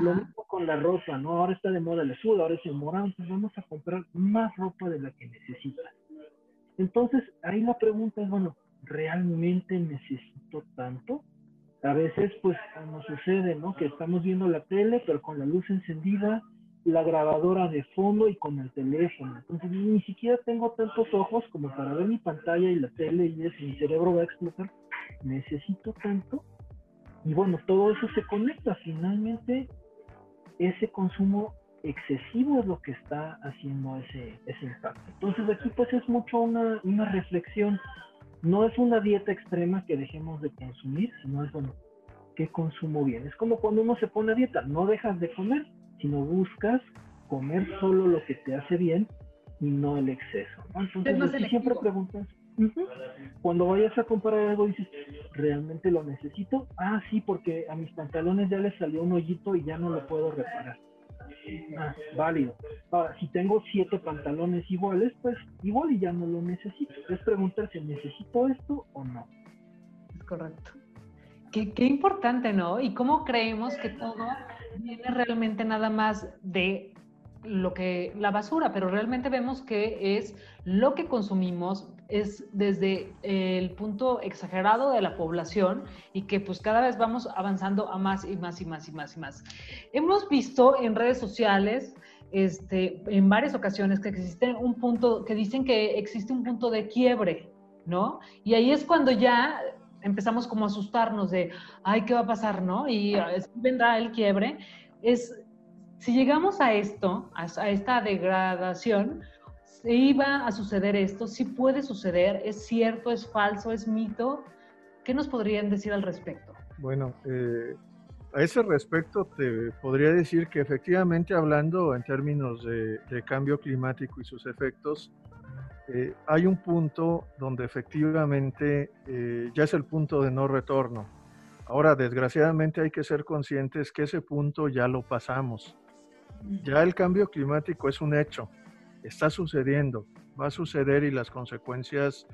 Lo mismo con la ropa, ¿no? Ahora está de moda el azul, ahora es el morado, entonces vamos a comprar más ropa de la que necesitas. Entonces, ahí la pregunta es, bueno, ¿realmente necesito tanto? A veces, pues, nos sucede, ¿no? Que estamos viendo la tele, pero con la luz encendida, la grabadora de fondo y con el teléfono. Entonces ni siquiera tengo tantos ojos como para ver mi pantalla y la tele y eso, mi cerebro va a explotar. Necesito tanto. Y bueno, todo eso se conecta. Finalmente, ese consumo excesivo es lo que está haciendo ese, ese impacto. Entonces aquí pues es mucho una, una reflexión. No es una dieta extrema que dejemos de consumir, sino es bueno, ¿qué consumo bien? Es como cuando uno se pone a dieta, no dejas de comer, sino buscas comer solo lo que te hace bien y no el exceso. Entonces, siempre preguntas, cuando vayas a comprar algo dices, ¿realmente lo necesito? Ah, sí, porque a mis pantalones ya les salió un hoyito y ya no lo puedo reparar. Ah, válido. Ahora, si tengo siete pantalones iguales, pues igual y ya no lo necesito. Es preguntar si necesito esto o no. Es correcto. Qué, qué importante, ¿no? Y cómo creemos que todo viene realmente nada más de lo que la basura, pero realmente vemos que es lo que consumimos es desde el punto exagerado de la población y que pues cada vez vamos avanzando a más y más y más y más y más. Hemos visto en redes sociales este, en varias ocasiones que existe un punto, que dicen que existe un punto de quiebre, ¿no? Y ahí es cuando ya empezamos como a asustarnos de, ay, ¿qué va a pasar, no? Y vendrá el quiebre. Es, si llegamos a esto, a, esta degradación, iba a suceder esto, sí puede suceder, es cierto, es falso, es mito. ¿Qué nos podrían decir al respecto? Bueno, eh, a ese respecto te podría decir que efectivamente hablando en términos de, de cambio climático y sus efectos, eh, hay un punto donde efectivamente eh, ya es el punto de no retorno. Ahora, desgraciadamente hay que ser conscientes que ese punto ya lo pasamos. Ya el cambio climático es un hecho, está sucediendo, va a suceder y las consecuencias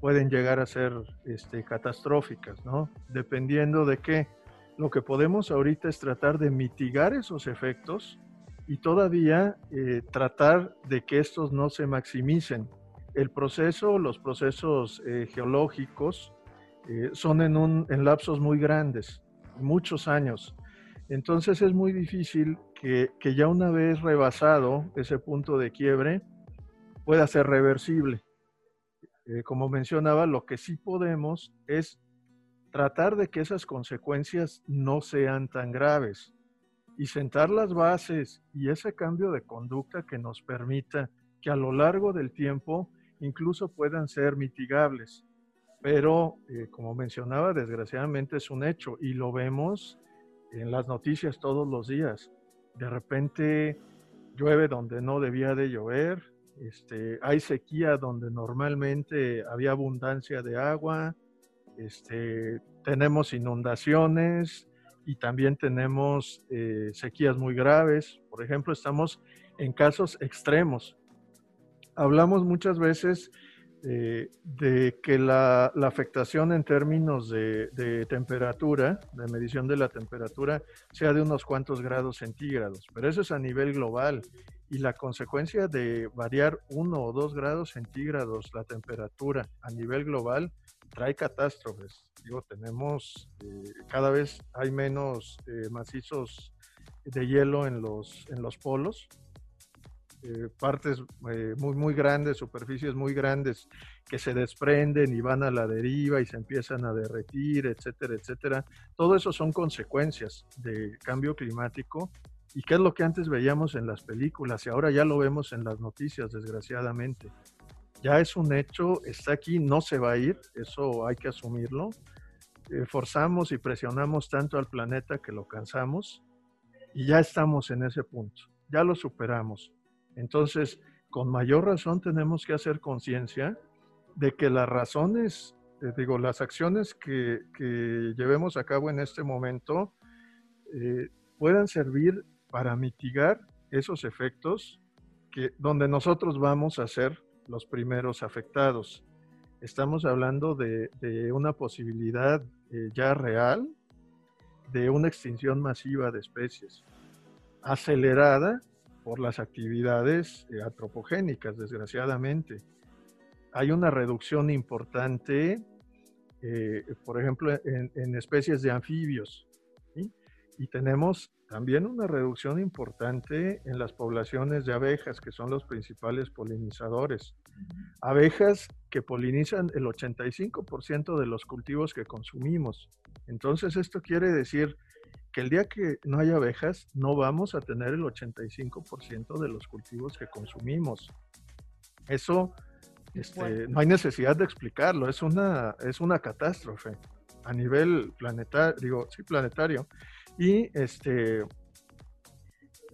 pueden llegar a ser este, catastróficas, ¿no? Dependiendo de qué, lo que podemos ahorita es tratar de mitigar esos efectos y todavía eh, tratar de que estos no se maximicen. El proceso, los procesos eh, geológicos eh, son en, un, en lapsos muy grandes, muchos años. Entonces es muy difícil que, que, ya una vez rebasado ese punto de quiebre pueda ser reversible. como mencionaba, lo que sí podemos es tratar de que esas consecuencias no sean tan graves y sentar las bases y ese cambio de conducta que nos permita que a lo largo del tiempo incluso puedan ser mitigables. Pero, eh, como mencionaba, desgraciadamente es un hecho y lo vemos en las noticias todos los días. De repente llueve donde no debía de llover, este, hay sequía donde normalmente había abundancia de agua, este, tenemos inundaciones, y también tenemos eh, sequías muy graves. Por ejemplo, estamos en casos extremos. Hablamos muchas veces eh, de que la, afectación en términos de, temperatura, de medición de la temperatura, sea de unos cuantos grados centígrados, pero eso es a nivel global y la consecuencia de variar uno o dos grados centígrados la temperatura a nivel global trae catástrofes. Digo, tenemos, eh, cada vez hay menos eh, macizos de hielo en los, en los polos, eh, partes muy, muy grandes, superficies muy grandes que se desprenden y van a la deriva y se empiezan a derretir, etcétera, etcétera. Todo eso son consecuencias del cambio climático y qué es lo que antes veíamos en las películas y ahora ya lo vemos en las noticias, desgraciadamente ya es un hecho, está aquí, no se va a ir, eso hay que asumirlo. Eh, forzamos y presionamos tanto al planeta que lo cansamos y ya estamos en ese punto, ya lo superamos. Entonces, con mayor razón tenemos que hacer conciencia de que las razones, eh, digo, las acciones que, llevemos a cabo en este momento eh, puedan servir para mitigar esos efectos que, donde nosotros vamos a ser los primeros afectados. Estamos hablando de, una posibilidad eh, ya real de una extinción masiva de especies, acelerada por las actividades eh, antropogénicas, desgraciadamente. Hay una reducción importante, eh, por ejemplo, en, especies de anfibios, y tenemos también una reducción importante en las poblaciones de abejas, que son los principales polinizadores. Abejas que polinizan el 85% de los cultivos que consumimos. Entonces esto quiere decir que el día que no haya abejas, no vamos a tener el 85% de los cultivos que consumimos. Eso este, no hay necesidad de explicarlo, es una, es una catástrofe a nivel planetario, digo, sí, planetario. Y este,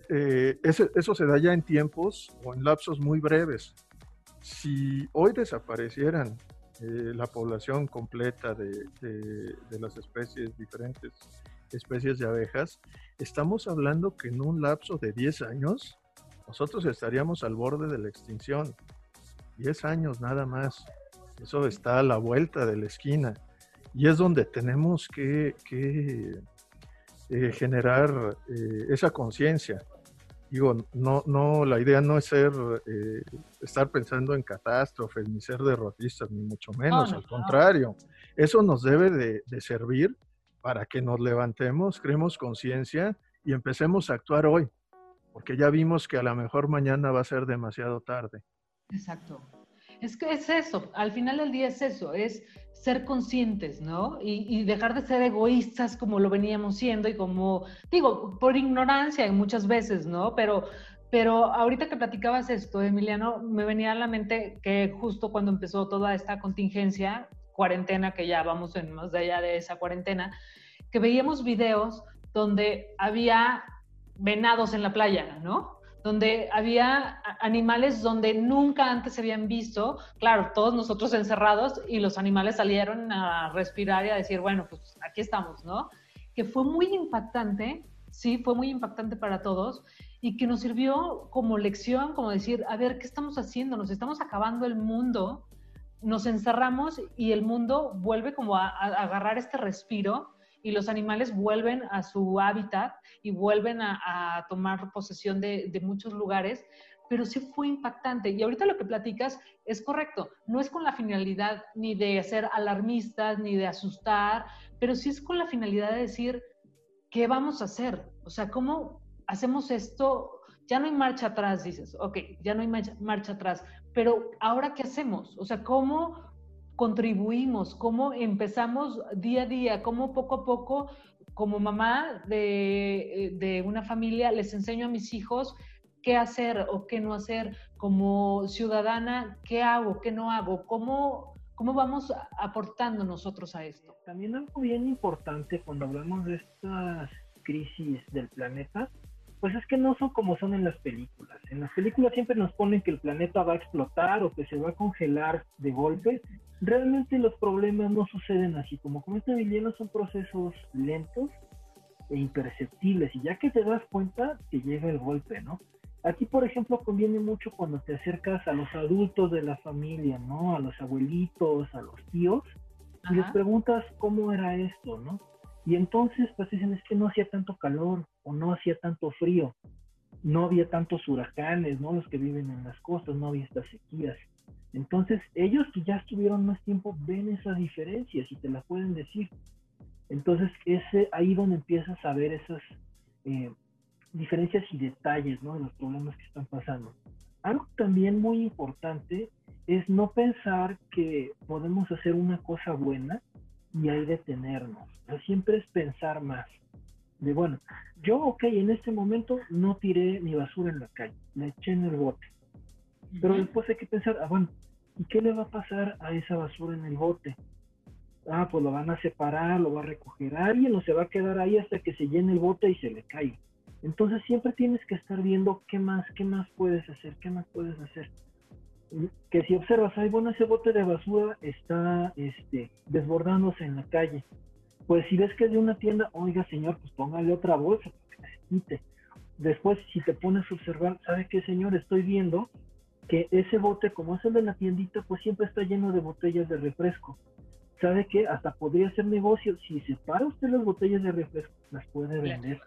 eh, eso se da ya en tiempos o en lapsos muy breves. Si hoy desaparecieran eh, la población completa de, las especies, diferentes especies de abejas, estamos hablando que en un lapso de 10 años nosotros estaríamos al borde de la extinción. 10 años nada más. Eso está a la vuelta de la esquina. Y es donde tenemos que eh, generar eh, esa conciencia. Digo, no, no, la idea no es ser, eh, estar pensando en catástrofes, ni ser derrotistas, ni mucho menos, al contrario. Eso nos debe de, de servir para que nos levantemos, creemos conciencia y empecemos a actuar hoy, porque ya vimos que a lo mejor mañana va a ser demasiado tarde. Exacto. Es que es eso, al final del día es eso, es ser conscientes, ¿no? Y, dejar de ser egoístas como lo veníamos siendo y como, digo, por ignorancia muchas veces, ¿no? Pero, pero ahorita que platicabas esto, Emiliano, me venía a la mente que justo cuando empezó toda esta contingencia, cuarentena, que ya vamos en más de allá de esa cuarentena, que veíamos videos donde había venados en la playa, ¿no? donde había animales donde nunca antes se habían visto, claro, todos nosotros encerrados y los animales salieron a respirar y a decir, bueno, pues aquí estamos, ¿no? Que fue muy impactante, sí, fue muy impactante para todos y que nos sirvió como lección, como decir, a ver, ¿qué estamos haciendo? Nos estamos acabando el mundo, nos encerramos y el mundo vuelve como a, agarrar este respiro y los animales vuelven a su hábitat y vuelven a, tomar posesión de, de muchos lugares, pero sí fue impactante. Y ahorita lo que platicas es correcto, no es con la finalidad ni de ser alarmistas, ni de asustar, pero sí es con la finalidad de decir, ¿qué vamos a hacer? O sea, ¿cómo hacemos esto? Ya no hay marcha atrás, dices, ok, ya no hay marcha atrás, pero ahora ¿qué hacemos? O sea, ¿cómo contribuimos? ¿Cómo empezamos día a día? ¿Cómo poco a poco, como mamá de, de una familia, les enseño a mis hijos qué hacer o qué no hacer? Como ciudadana, ¿qué hago? ¿Qué no hago? ¿Cómo, cómo vamos aportando nosotros a esto? También algo bien importante cuando hablamos de estas crisis del planeta pues es que no son como son en las películas. En las películas siempre nos ponen que el planeta va a explotar o que se va a congelar de golpe. Realmente los problemas no suceden así. Como comenta Emiliano, son procesos lentos e imperceptibles. Y ya que te das cuenta, te llega el golpe, ¿no? Aquí, por ejemplo, conviene mucho cuando te acercas a los adultos de la familia, ¿no? A los abuelitos, a los tíos, y les preguntas cómo era esto, ¿no? Y entonces, pues dicen, es que no hacía tanto calor o no hacía tanto frío, no había tantos huracanes, ¿no? Los que viven en las costas, no había estas sequías. Entonces, ellos que ya estuvieron más tiempo ven esas diferencias y te las pueden decir. Entonces, es ahí donde empiezas a ver esas eh, diferencias y detalles, ¿no? De los problemas que están pasando. Algo también muy importante es no pensar que podemos hacer una cosa buena y hay detenernos. siempre es pensar más. De bueno, yo, ok, en este momento no tiré mi basura en la calle, la eché en el bote. Pero después hay que pensar, ah, bueno, ¿y qué le va a pasar a esa basura en el bote? Ah, pues lo van a separar, lo va a recoger alguien o se va a quedar ahí hasta que se llene el bote y se le caiga. Entonces siempre tienes que estar viendo qué más, qué más puedes hacer, qué más puedes hacer que si observas, ay, bueno, ese bote de basura está este, desbordándose en la calle. Pues si ves que es de una tienda, oiga señor, pues póngale otra bolsa para que se quite. Después, si te pones a observar, ¿sabe qué señor? Estoy viendo que ese bote, como es el de la tiendita, pues siempre está lleno de botellas de refresco. ¿Sabe qué? Hasta podría ser negocio. Si separa usted las botellas de refresco, las puede vender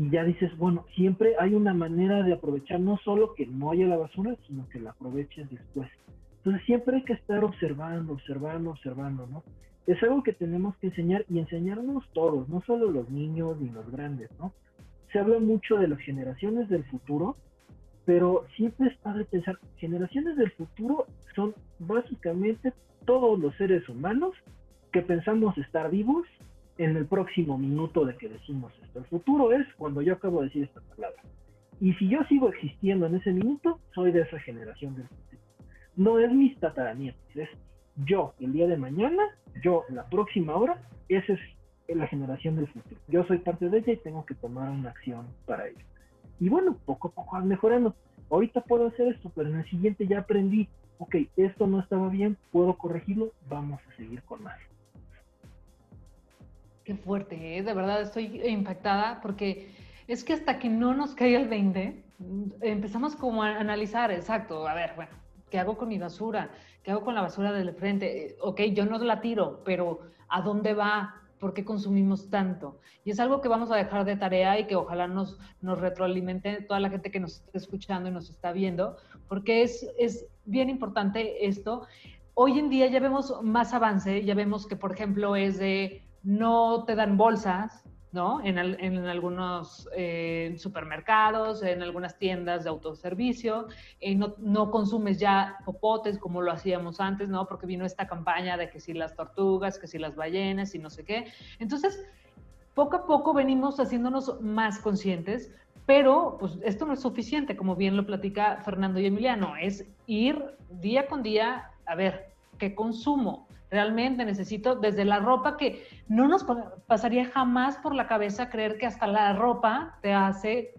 y ya dices, bueno, siempre hay una manera de aprovechar no solo que no haya la basura, sino que la aproveches después. Entonces siempre hay que estar observando, observando, observando, ¿no? Es algo que tenemos que enseñar y enseñarnos todos, no solo los niños ni los grandes, ¿no? Se habla mucho de las generaciones del futuro, pero siempre es padre pensar, generaciones del futuro son básicamente todos los seres humanos que pensamos estar vivos en el próximo minuto de que decimos esto. El futuro es cuando yo acabo de decir esta palabra. Y si yo sigo existiendo en ese minuto, soy de esa generación del futuro. No es mis tataranietos, es yo el día de mañana, yo la próxima hora, esa es la generación del futuro. Yo soy parte de ella y tengo que tomar una acción para ello. Y bueno, poco a poco vas mejorando. Ahorita puedo hacer esto, pero en el siguiente ya aprendí, ok, esto no estaba bien, puedo corregirlo, vamos a seguir con más. Qué fuerte, ¿eh? de verdad estoy impactada porque es que hasta que no nos cae el 20, empezamos como a analizar, exacto, a ver, bueno, ¿qué hago con mi basura? ¿Qué hago con la basura del frente? Ok, yo no la tiro, pero ¿a dónde va? ¿Por qué consumimos tanto? Y es algo que vamos a dejar de tarea y que ojalá nos, nos retroalimente toda la gente que nos está escuchando y nos está viendo, porque es, es bien importante esto. Hoy en día ya vemos más avance, ya vemos que, por ejemplo, es de no te dan bolsas, ¿no? En, algunos eh, supermercados, en algunas tiendas de autoservicio, eh, no, consumes ya popotes como lo hacíamos antes, ¿no? Porque vino esta campaña de que si las tortugas, que si las ballenas y no sé qué. Entonces, poco a poco venimos haciéndonos más conscientes, pero pues esto no es suficiente, como bien lo platica Fernando y Emiliano, es ir día con día a ver qué consumo, Realmente necesito desde la ropa que no nos pasaría jamás por la cabeza creer que hasta la ropa te hace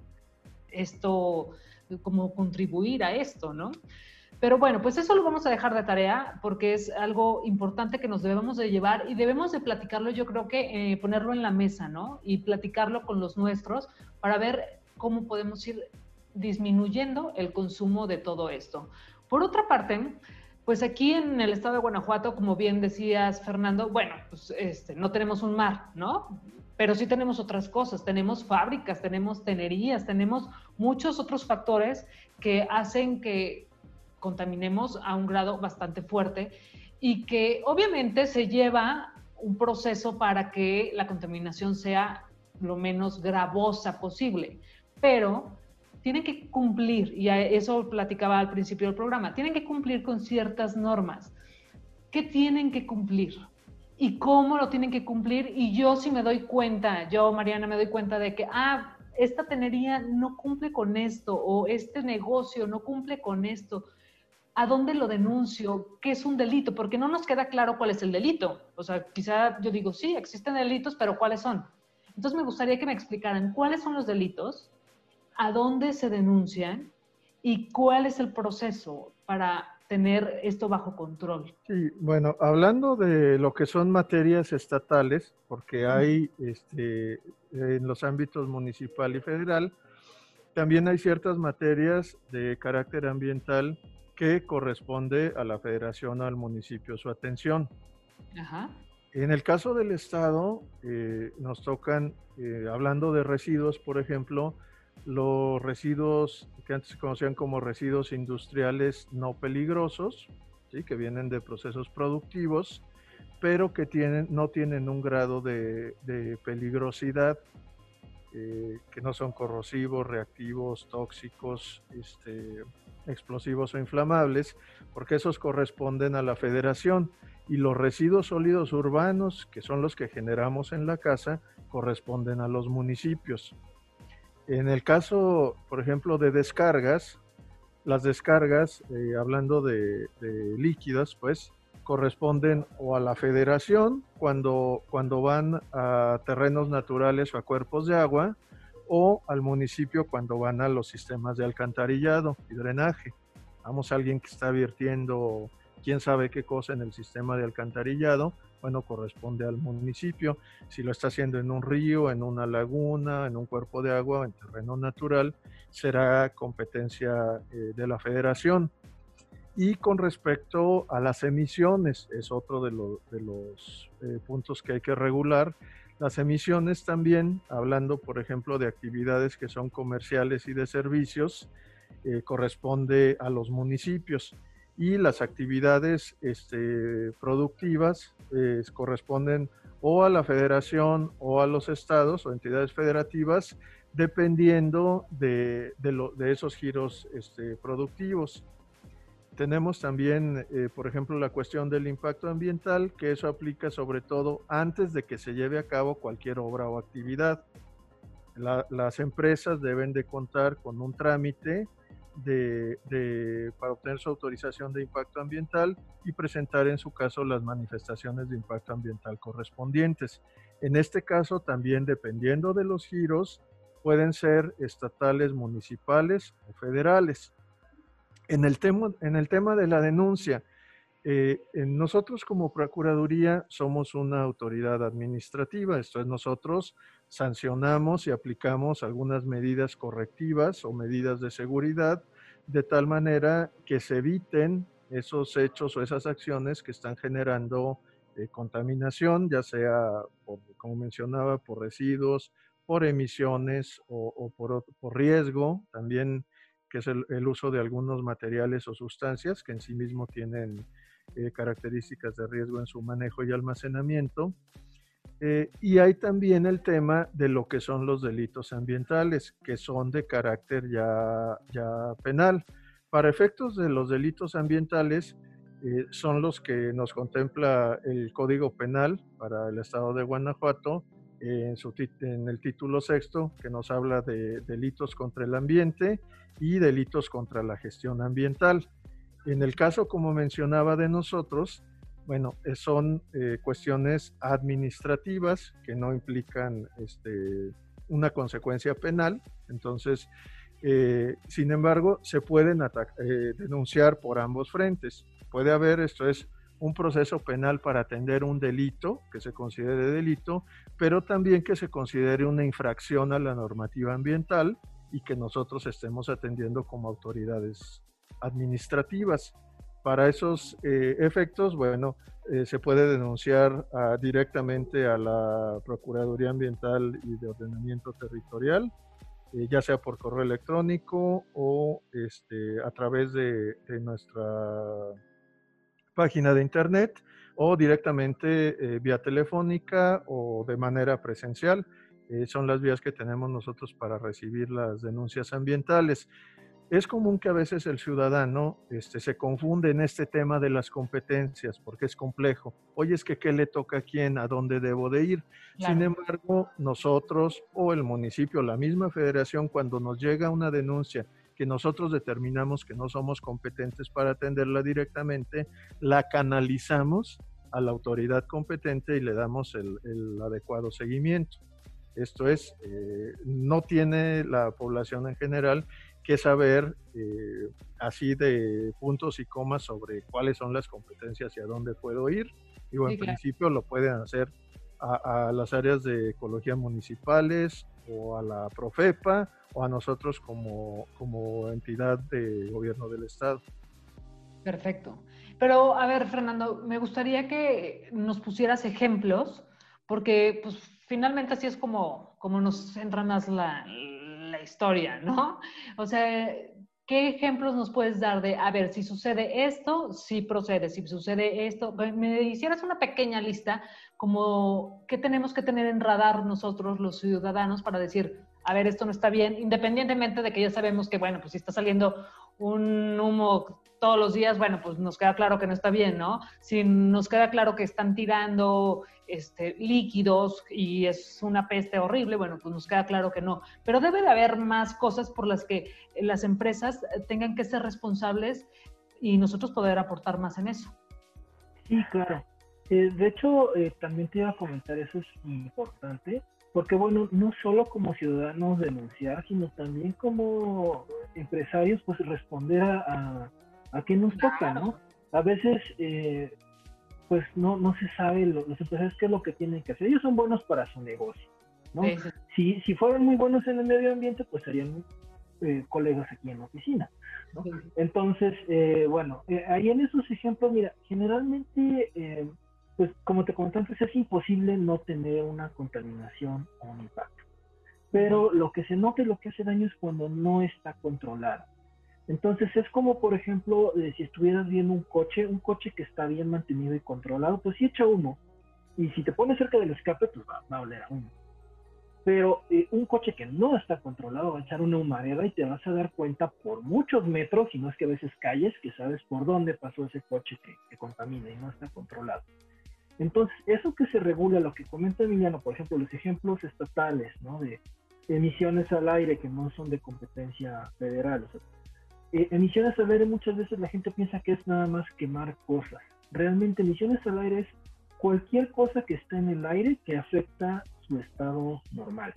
esto, como contribuir a esto, ¿no? Pero bueno, pues eso lo vamos a dejar de tarea porque es algo importante que nos debemos de llevar y debemos de platicarlo, yo creo que eh, ponerlo en la mesa, ¿no? Y platicarlo con los nuestros para ver cómo podemos ir disminuyendo el consumo de todo esto. Por otra parte, pues aquí en el estado de Guanajuato, como bien decías, Fernando, bueno, pues este, no tenemos un mar, ¿no? Pero sí tenemos otras cosas, tenemos fábricas, tenemos tenerías, tenemos muchos otros factores que hacen que contaminemos a un grado bastante fuerte y que obviamente se lleva un proceso para que la contaminación sea lo menos gravosa posible, pero tienen que cumplir, y eso platicaba al principio del programa, tienen que cumplir con ciertas normas. ¿Qué tienen que cumplir? ¿Y cómo lo tienen que cumplir? Y yo si me doy cuenta, yo Mariana me doy cuenta de que, ah, esta tenería no cumple con esto o este negocio no cumple con esto. ¿A dónde lo denuncio? ¿Qué es un delito? Porque no nos queda claro cuál es el delito. O sea, quizá yo digo, sí, existen delitos, pero ¿cuáles son? Entonces me gustaría que me explicaran cuáles son los delitos, a dónde se denuncian y cuál es el proceso para tener esto bajo control. Sí, bueno, hablando de lo que son materias estatales, porque hay este, en los ámbitos municipal y federal, también hay ciertas materias de carácter ambiental que corresponde a la federación o al municipio su atención. Ajá. En el caso del Estado, eh, nos tocan, eh, hablando de residuos, por ejemplo, los residuos que antes se conocían como residuos industriales no peligrosos, ¿sí? que vienen de procesos productivos, pero que tienen, no tienen un grado de, peligrosidad, eh, que no son corrosivos, reactivos, tóxicos, este, explosivos o inflamables, porque esos corresponden a la federación. Y los residuos sólidos urbanos, que son los que generamos en la casa, corresponden a los municipios. En el caso, por ejemplo, de descargas, las descargas, eh, hablando de, líquidas, pues corresponden o a la federación cuando, cuando van a terrenos naturales o a cuerpos de agua, o al municipio cuando van a los sistemas de alcantarillado y drenaje. Vamos a alguien que está vertiendo quién sabe qué cosa en el sistema de alcantarillado, bueno, corresponde al municipio. Si lo está haciendo en un río, en una laguna, en un cuerpo de agua, en terreno natural, será competencia eh, de la federación. Y con respecto a las emisiones, es otro de, los eh, puntos que hay que regular. Las emisiones también, hablando por ejemplo de actividades que son comerciales y de servicios, eh, corresponde a los municipios y las actividades este, productivas eh, corresponden o a la federación o a los estados o entidades federativas, dependiendo de, de, esos giros este, productivos. Tenemos también, eh, por ejemplo, la cuestión del impacto ambiental, que eso aplica sobre todo antes de que se lleve a cabo cualquier obra o actividad. las empresas deben de contar con un trámite de, para obtener su autorización de impacto ambiental y presentar en su caso las manifestaciones de impacto ambiental correspondientes. En este caso también dependiendo de los giros pueden ser estatales, municipales o federales. En el tema, en el tema de la denuncia, eh, nosotros como Procuraduría somos una autoridad administrativa, esto es, nosotros sancionamos y aplicamos algunas medidas correctivas o medidas de seguridad de tal manera que se eviten esos hechos o esas acciones que están generando eh, contaminación, ya sea, como mencionaba, por residuos, por emisiones o, por, riesgo, también que es el, uso de algunos materiales o sustancias que en sí mismo tienen eh, características de riesgo en su manejo y almacenamiento. Eh, y hay también el tema de lo que son los delitos ambientales, que son de carácter ya, ya penal. Para efectos de los delitos ambientales, eh, son los que nos contempla el Código Penal para el Estado de Guanajuato, en, el título sexto, que nos habla de delitos contra el ambiente y delitos contra la gestión ambiental. En el caso, como mencionaba de nosotros, bueno, eh, son eh, cuestiones administrativas que no implican este, una consecuencia penal. Entonces, eh, sin embargo, se pueden denunciar por ambos frentes. Puede haber, esto es, un proceso penal para atender un delito, que se considere delito, pero también que se considere una infracción a la normativa ambiental y que nosotros estemos atendiendo como autoridades administrativas. Para esos eh, efectos, bueno, eh, se puede denunciar directamente a la Procuraduría Ambiental y de Ordenamiento Territorial, eh, ya sea por correo electrónico o este, a través de, nuestra página de internet o directamente vía telefónica o de manera presencial. son las vías que tenemos nosotros para recibir las denuncias ambientales es común que a veces el ciudadano este, se confunde en este tema de las competencias porque es complejo. Oye, es que qué le toca a quién, a dónde debo de ir. Sin embargo, nosotros o el municipio, la misma federación, cuando nos llega una denuncia que nosotros determinamos que no somos competentes para atenderla directamente, la canalizamos a la autoridad competente y le damos el, adecuado seguimiento. Esto es, eh, no tiene la población en general que saber eh, así de puntos y comas sobre cuáles son las competencias y a dónde puedo ir. Digo, en principio lo pueden hacer a, las áreas de ecología municipales o a la Profepa o a nosotros como, como entidad de gobierno del Estado. Perfecto. Pero a ver, Fernando, me gustaría que nos pusieras ejemplos, porque pues finalmente así es como, como nos entranas la, historia, ¿no? O sea, ¿qué ejemplos nos puedes dar de, a ver, si sucede esto, si procede, si sucede esto? Me hicieras una pequeña lista como qué tenemos que tener en radar nosotros los ciudadanos para decir, a ver, esto no está bien, independientemente de que ya sabemos que, bueno, pues si está saliendo un humo todos los días, bueno, pues nos queda claro que no está bien, ¿no? Si nos queda claro que están tirando este, líquidos y es una peste horrible, bueno, pues nos queda claro que no. Pero debe de haber más cosas por las que las empresas tengan que ser responsables y nosotros poder aportar más en eso. Sí, claro. Eh, de hecho, eh, también te iba a comentar, eso es importante, porque bueno, no solo como ciudadanos denunciar, sino también como empresarios, pues responder a, a, qué nos toca, ¿no? A veces, eh, pues no, no se sabe los empresarios qué es lo que tienen que hacer. Ellos son buenos para su negocio, ¿no? Si, si fueran muy buenos en el medio ambiente, pues serían eh, colegas aquí en la oficina. ¿no? Entonces, eh, bueno, ahí en esos ejemplos, mira, generalmente pues como te comenté antes, es imposible no tener una contaminación o un impacto. Pero lo que se nota y lo que hace daño es cuando no está controlado. Entonces es como, por ejemplo, eh, si estuvieras viendo un coche, un coche que está bien mantenido y controlado, pues si echa humo. Y si te pones cerca del escape, pues va, a oler a humo. Pero eh, un coche que no está controlado va a echar una humareda y te vas a dar cuenta por muchos metros, si no es que a veces calles, que sabes por dónde pasó ese coche que, que contamina y no está controlado. Entonces, eso que se regula, lo que comenta Emiliano, por ejemplo, los ejemplos estatales, ¿no? De emisiones al aire que no son de competencia federal. Eh, emisiones al aire muchas veces la gente piensa que es nada más quemar cosas. Realmente emisiones al aire es cualquier cosa que está en el aire que afecta su estado normal.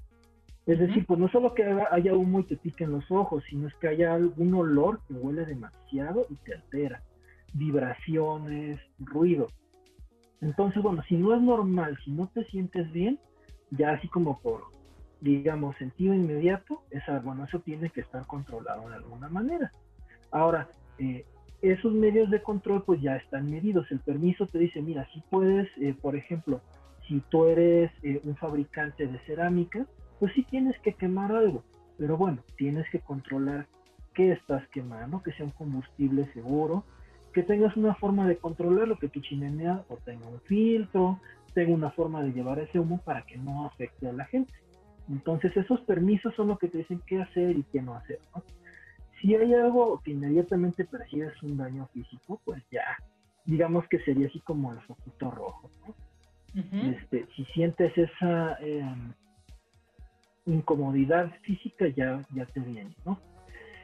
Es decir, pues no solo que haya humo y te piquen los ojos, sino es que haya algún olor que huele demasiado y te altera. Vibraciones, ruido. Entonces, bueno, si no es normal, si no te sientes bien, ya así como por, digamos, sentido inmediato, esa, bueno, eso tiene que estar controlado de alguna manera. Ahora, eh, esos medios de control pues ya están medidos. El permiso te dice, mira, si puedes, eh, por ejemplo, si tú eres eh, un fabricante de cerámica, pues sí tienes que quemar algo, pero bueno, tienes que controlar qué estás quemando, que sea un combustible seguro, que tengas una forma de controlarlo, que tu chimenea o tenga un filtro, tenga una forma de llevar ese humo para que no afecte a la gente. Entonces esos permisos son lo que te dicen qué hacer y qué no hacer. Si hay algo que inmediatamente percibes un daño físico, pues ya, digamos que sería así como el foquito rojo. este, si sientes esa em, incomodidad física, ya, ya te viene, ¿no?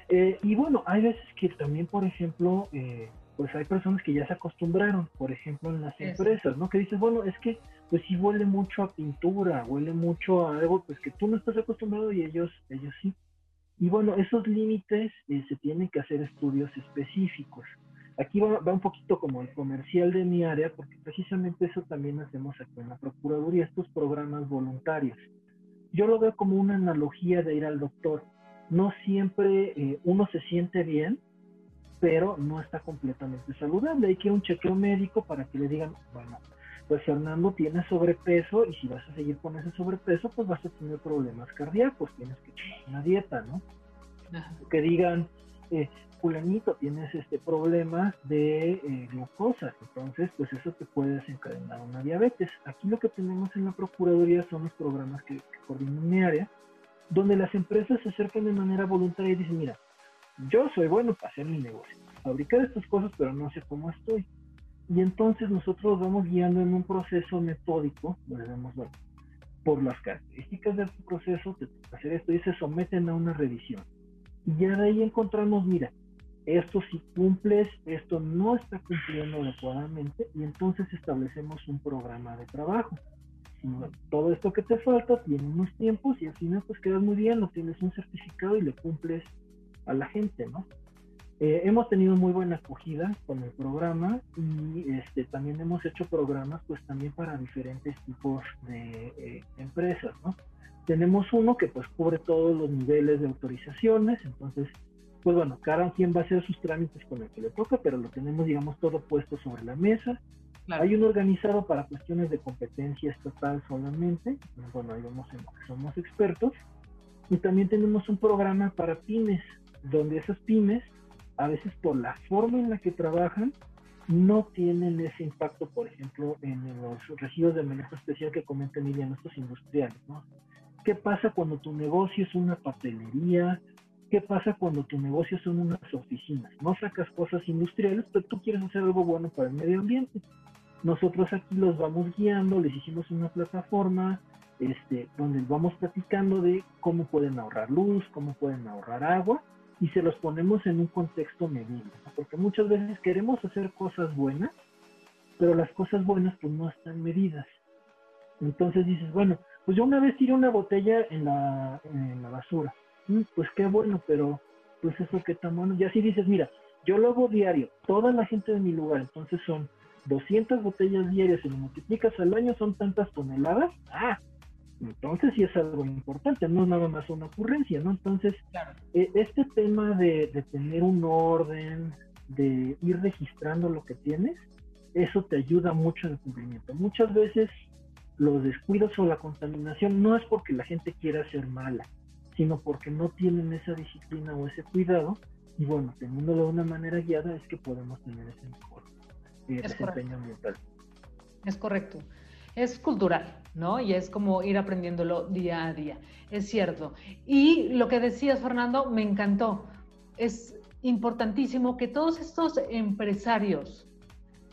Eh, y bueno, hay veces que también, por ejemplo, eh, pues hay personas que ya se acostumbraron, por ejemplo, en las empresas, ¿no? Que dices, bueno, es que pues sí huele mucho a pintura, huele mucho a algo pues que tú no estás acostumbrado y ellos, ellos sí. Y bueno, esos límites eh, se tienen que hacer estudios específicos. Aquí va, va, un poquito como el comercial de mi área, porque precisamente eso también hacemos aquí en la Procuraduría, estos programas voluntarios. Yo lo veo como una analogía de ir al doctor. No siempre eh, uno se siente bien pero no está completamente saludable. Hay que ir a un chequeo médico para que le digan, bueno, pues Fernando tiene sobrepeso y si vas a seguir con ese sobrepeso, pues vas a tener problemas cardíacos, tienes que tomar una dieta, ¿no? Que digan, eh, fulanito, tienes este problema de eh, glucosa, entonces pues eso te puede desencadenar una diabetes. Aquí lo que tenemos en la Procuraduría son los programas que, que coordinan mi área, donde las empresas se acercan de manera voluntaria y dicen, mira, yo soy bueno para hacer mi negocio, fabricar estas cosas, pero no sé cómo estoy y entonces nosotros vamos guiando en un proceso metódico, vemos, bueno, por las características de tu proceso, te hacer esto y se someten a una revisión. Y ya de ahí encontramos, mira, esto si cumples, esto no está cumpliendo adecuadamente, y entonces establecemos un programa de trabajo. todo esto que te falta tiene unos tiempos y al final pues quedas muy bien, no tienes un certificado y le cumples a la gente, ¿no? Eh, hemos tenido muy buena acogida con el programa y este, también hemos hecho programas pues también para diferentes tipos de eh, empresas, ¿no? Tenemos uno que pues cubre todos los niveles de autorizaciones, entonces pues bueno, cada quien va a hacer sus trámites con el que le toca, pero lo tenemos digamos todo puesto sobre la mesa. Hay uno organizado para cuestiones de competencia estatal solamente, bueno, ahí vamos en lo que somos expertos. Y también tenemos un programa para pymes, donde esas pymes a veces por la forma en la que trabajan, no tienen ese impacto, por ejemplo, en los residuos de manejo especial que comenta Emilia, estos industriales, ¿no? ¿Qué pasa cuando tu negocio es una papelería? ¿Qué pasa cuando tu negocio son unas oficinas? No sacas cosas industriales, pero tú quieres hacer algo bueno para el medio ambiente. Nosotros aquí los vamos guiando, les hicimos una plataforma este, donde vamos platicando de cómo pueden ahorrar luz, cómo pueden ahorrar agua, y se los ponemos en un contexto medible, porque muchas veces queremos hacer cosas buenas, pero las cosas buenas pues no están medidas. Entonces dices, bueno, pues yo una vez tiré una botella en la, en la basura, mm, pues qué bueno, pero pues eso qué tan bueno. Y así dices, mira, yo lo hago diario, toda la gente de mi lugar, entonces son 200 botellas diarias, si lo multiplicas al año son tantas toneladas, ah, entonces sí es algo importante, no es nada más una ocurrencia, ¿no? Entonces, eh, este tema de, tener un orden, de ir registrando lo que tienes, eso te ayuda mucho en el cumplimiento. Muchas veces los descuidos o la contaminación no es porque la gente quiera ser mala, sino porque no tienen esa disciplina o ese cuidado. Y bueno, teniéndolo de una manera guiada es que podemos tener ese mejor eh, desempeño ambiental. Es correcto es cultural, ¿no? Y es como ir aprendiéndolo día a día. Es cierto. Y lo que decías, Fernando, me encantó. Es importantísimo que todos estos empresarios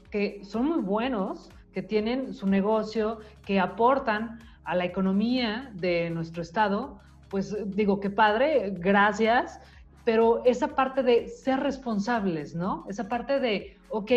que son muy buenos, que tienen su negocio, que aportan a la economía de nuestro estado, pues digo, qué padre, gracias, pero esa parte de ser responsables, ¿no? Esa parte de, ok,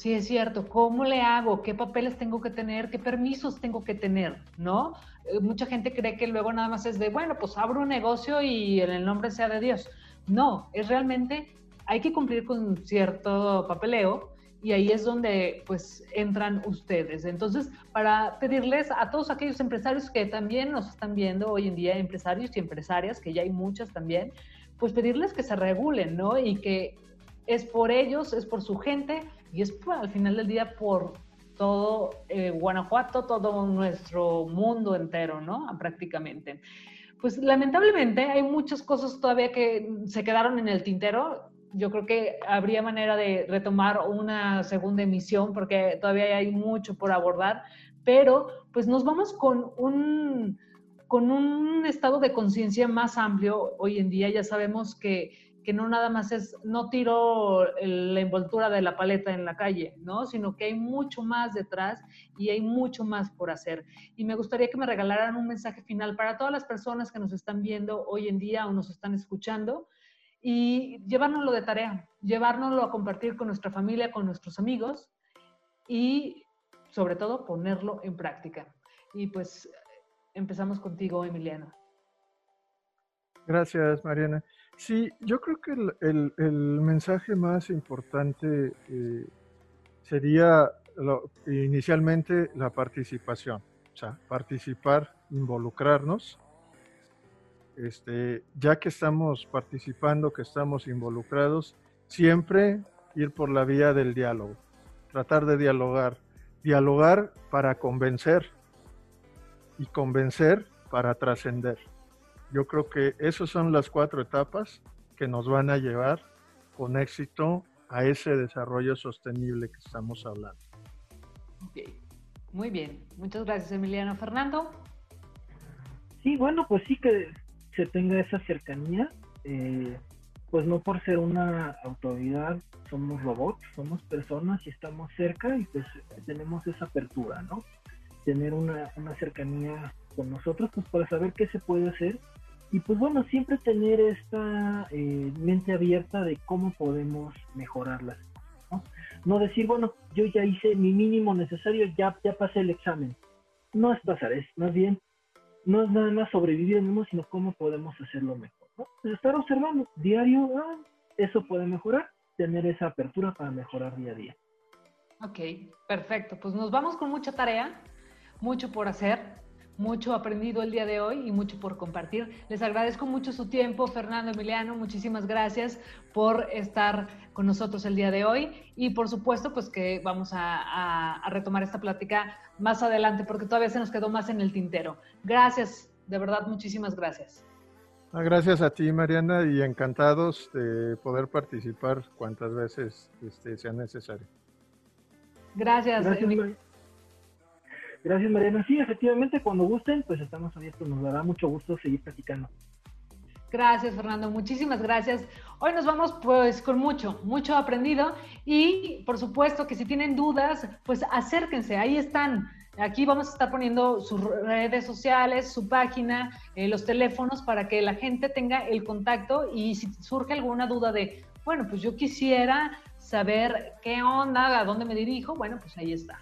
Sí, es cierto. ¿Cómo le hago? ¿Qué papeles tengo que tener? ¿Qué permisos tengo que tener? ¿No? Eh, mucha gente cree que luego nada más es de, bueno, pues abro un negocio y en el nombre sea de Dios. No, es realmente, hay que cumplir con cierto papeleo y ahí es donde pues entran ustedes. Entonces, para pedirles a todos aquellos empresarios que también nos están viendo hoy en día, empresarios y empresarias, que ya hay muchas también, pues pedirles que se regulen, ¿no? Y que es por ellos, es por su gente y es al final del día por todo eh, Guanajuato, todo nuestro mundo entero, ¿no? Prácticamente. Pues lamentablemente hay muchas cosas todavía que se quedaron en el tintero. Yo creo que habría manera de retomar una segunda emisión porque todavía hay mucho por abordar, pero pues nos vamos con un, con un estado de conciencia más amplio hoy en día. Ya sabemos que que no nada más es, no tiro la envoltura de la paleta en la calle, ¿no? Sino que hay mucho más detrás y hay mucho más por hacer. Y me gustaría que me regalaran un mensaje final para todas las personas que nos están viendo hoy en día o nos están escuchando y llevárnoslo de tarea, llevárnoslo a compartir con nuestra familia, con nuestros amigos y sobre todo ponerlo en práctica. Y pues empezamos contigo, Emiliano. Gracias, Mariana. Sí, yo creo que el, mensaje más importante eh, sería inicialmente la participación, o sea, participar, involucrarnos. Este, ya que estamos participando, que estamos involucrados, siempre ir por la vía del diálogo, tratar de dialogar, dialogar para convencer y convencer para trascender. Yo creo que esas son las cuatro etapas que nos van a llevar con éxito a ese desarrollo sostenible que estamos hablando. Ok, muy bien. Muchas gracias, Emiliano. Fernando. Sí, bueno, pues sí que se tenga esa cercanía. Eh, pues no por ser una autoridad somos robots, somos personas y estamos cerca y pues tenemos esa apertura, ¿no? Tener una, una cercanía con nosotros pues para saber qué se puede hacer y pues bueno, siempre tener esta eh, mente abierta de cómo podemos mejorarlas. ¿no? ¿no? decir, bueno, yo ya hice mi mínimo necesario, ya, ya pasé el examen. No es pasar, es más bien, no es nada más sobrevivir mundo, sino cómo podemos hacerlo mejor. Pues estar observando diario, ah, eso puede mejorar, tener esa apertura para mejorar día a día. Ok, perfecto. Pues nos vamos con mucha tarea, mucho por hacer mucho aprendido el día de hoy y mucho por compartir. Les agradezco mucho su tiempo, Fernando Emiliano, muchísimas gracias por estar con nosotros el día de hoy y por supuesto pues que vamos a, retomar esta plática más adelante porque todavía se nos quedó más en el tintero. Gracias, de verdad, muchísimas gracias. Ah, gracias a ti, Mariana, y encantados de poder participar cuantas veces este, sea necesario. Gracias. gracias Gracias, Mariana. Sí, efectivamente, cuando gusten, pues estamos abiertos. Nos dará mucho gusto seguir platicando. Gracias, Fernando. Muchísimas gracias. Hoy nos vamos pues con mucho, mucho aprendido y por supuesto que si tienen dudas, pues acérquense, ahí están. Aquí vamos a estar poniendo sus redes sociales, su página, eh, los teléfonos para que la gente tenga el contacto y si surge alguna duda de, bueno, pues yo quisiera saber qué onda, a dónde me dirijo, bueno, pues ahí está.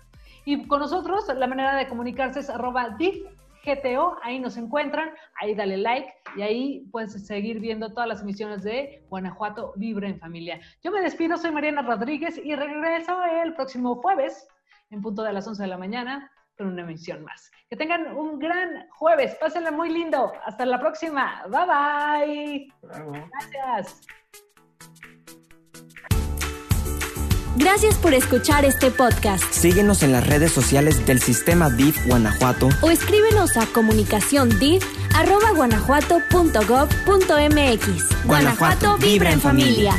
Y con nosotros la manera de comunicarse es arroba GTO, ahí nos encuentran, ahí dale like y ahí puedes seguir viendo todas las emisiones de Guanajuato Vibre en Familia. Yo me despido, soy Mariana Rodríguez y regreso el próximo jueves en punto de las 11 de la mañana con una emisión más. Que tengan un gran jueves, pásenle muy lindo. Hasta la próxima. Bye bye. Gracias. Gracias por escuchar este podcast. Síguenos en las redes sociales del Sistema DIF Guanajuato o escríbenos a comunicación Guanajuato vibra en familia.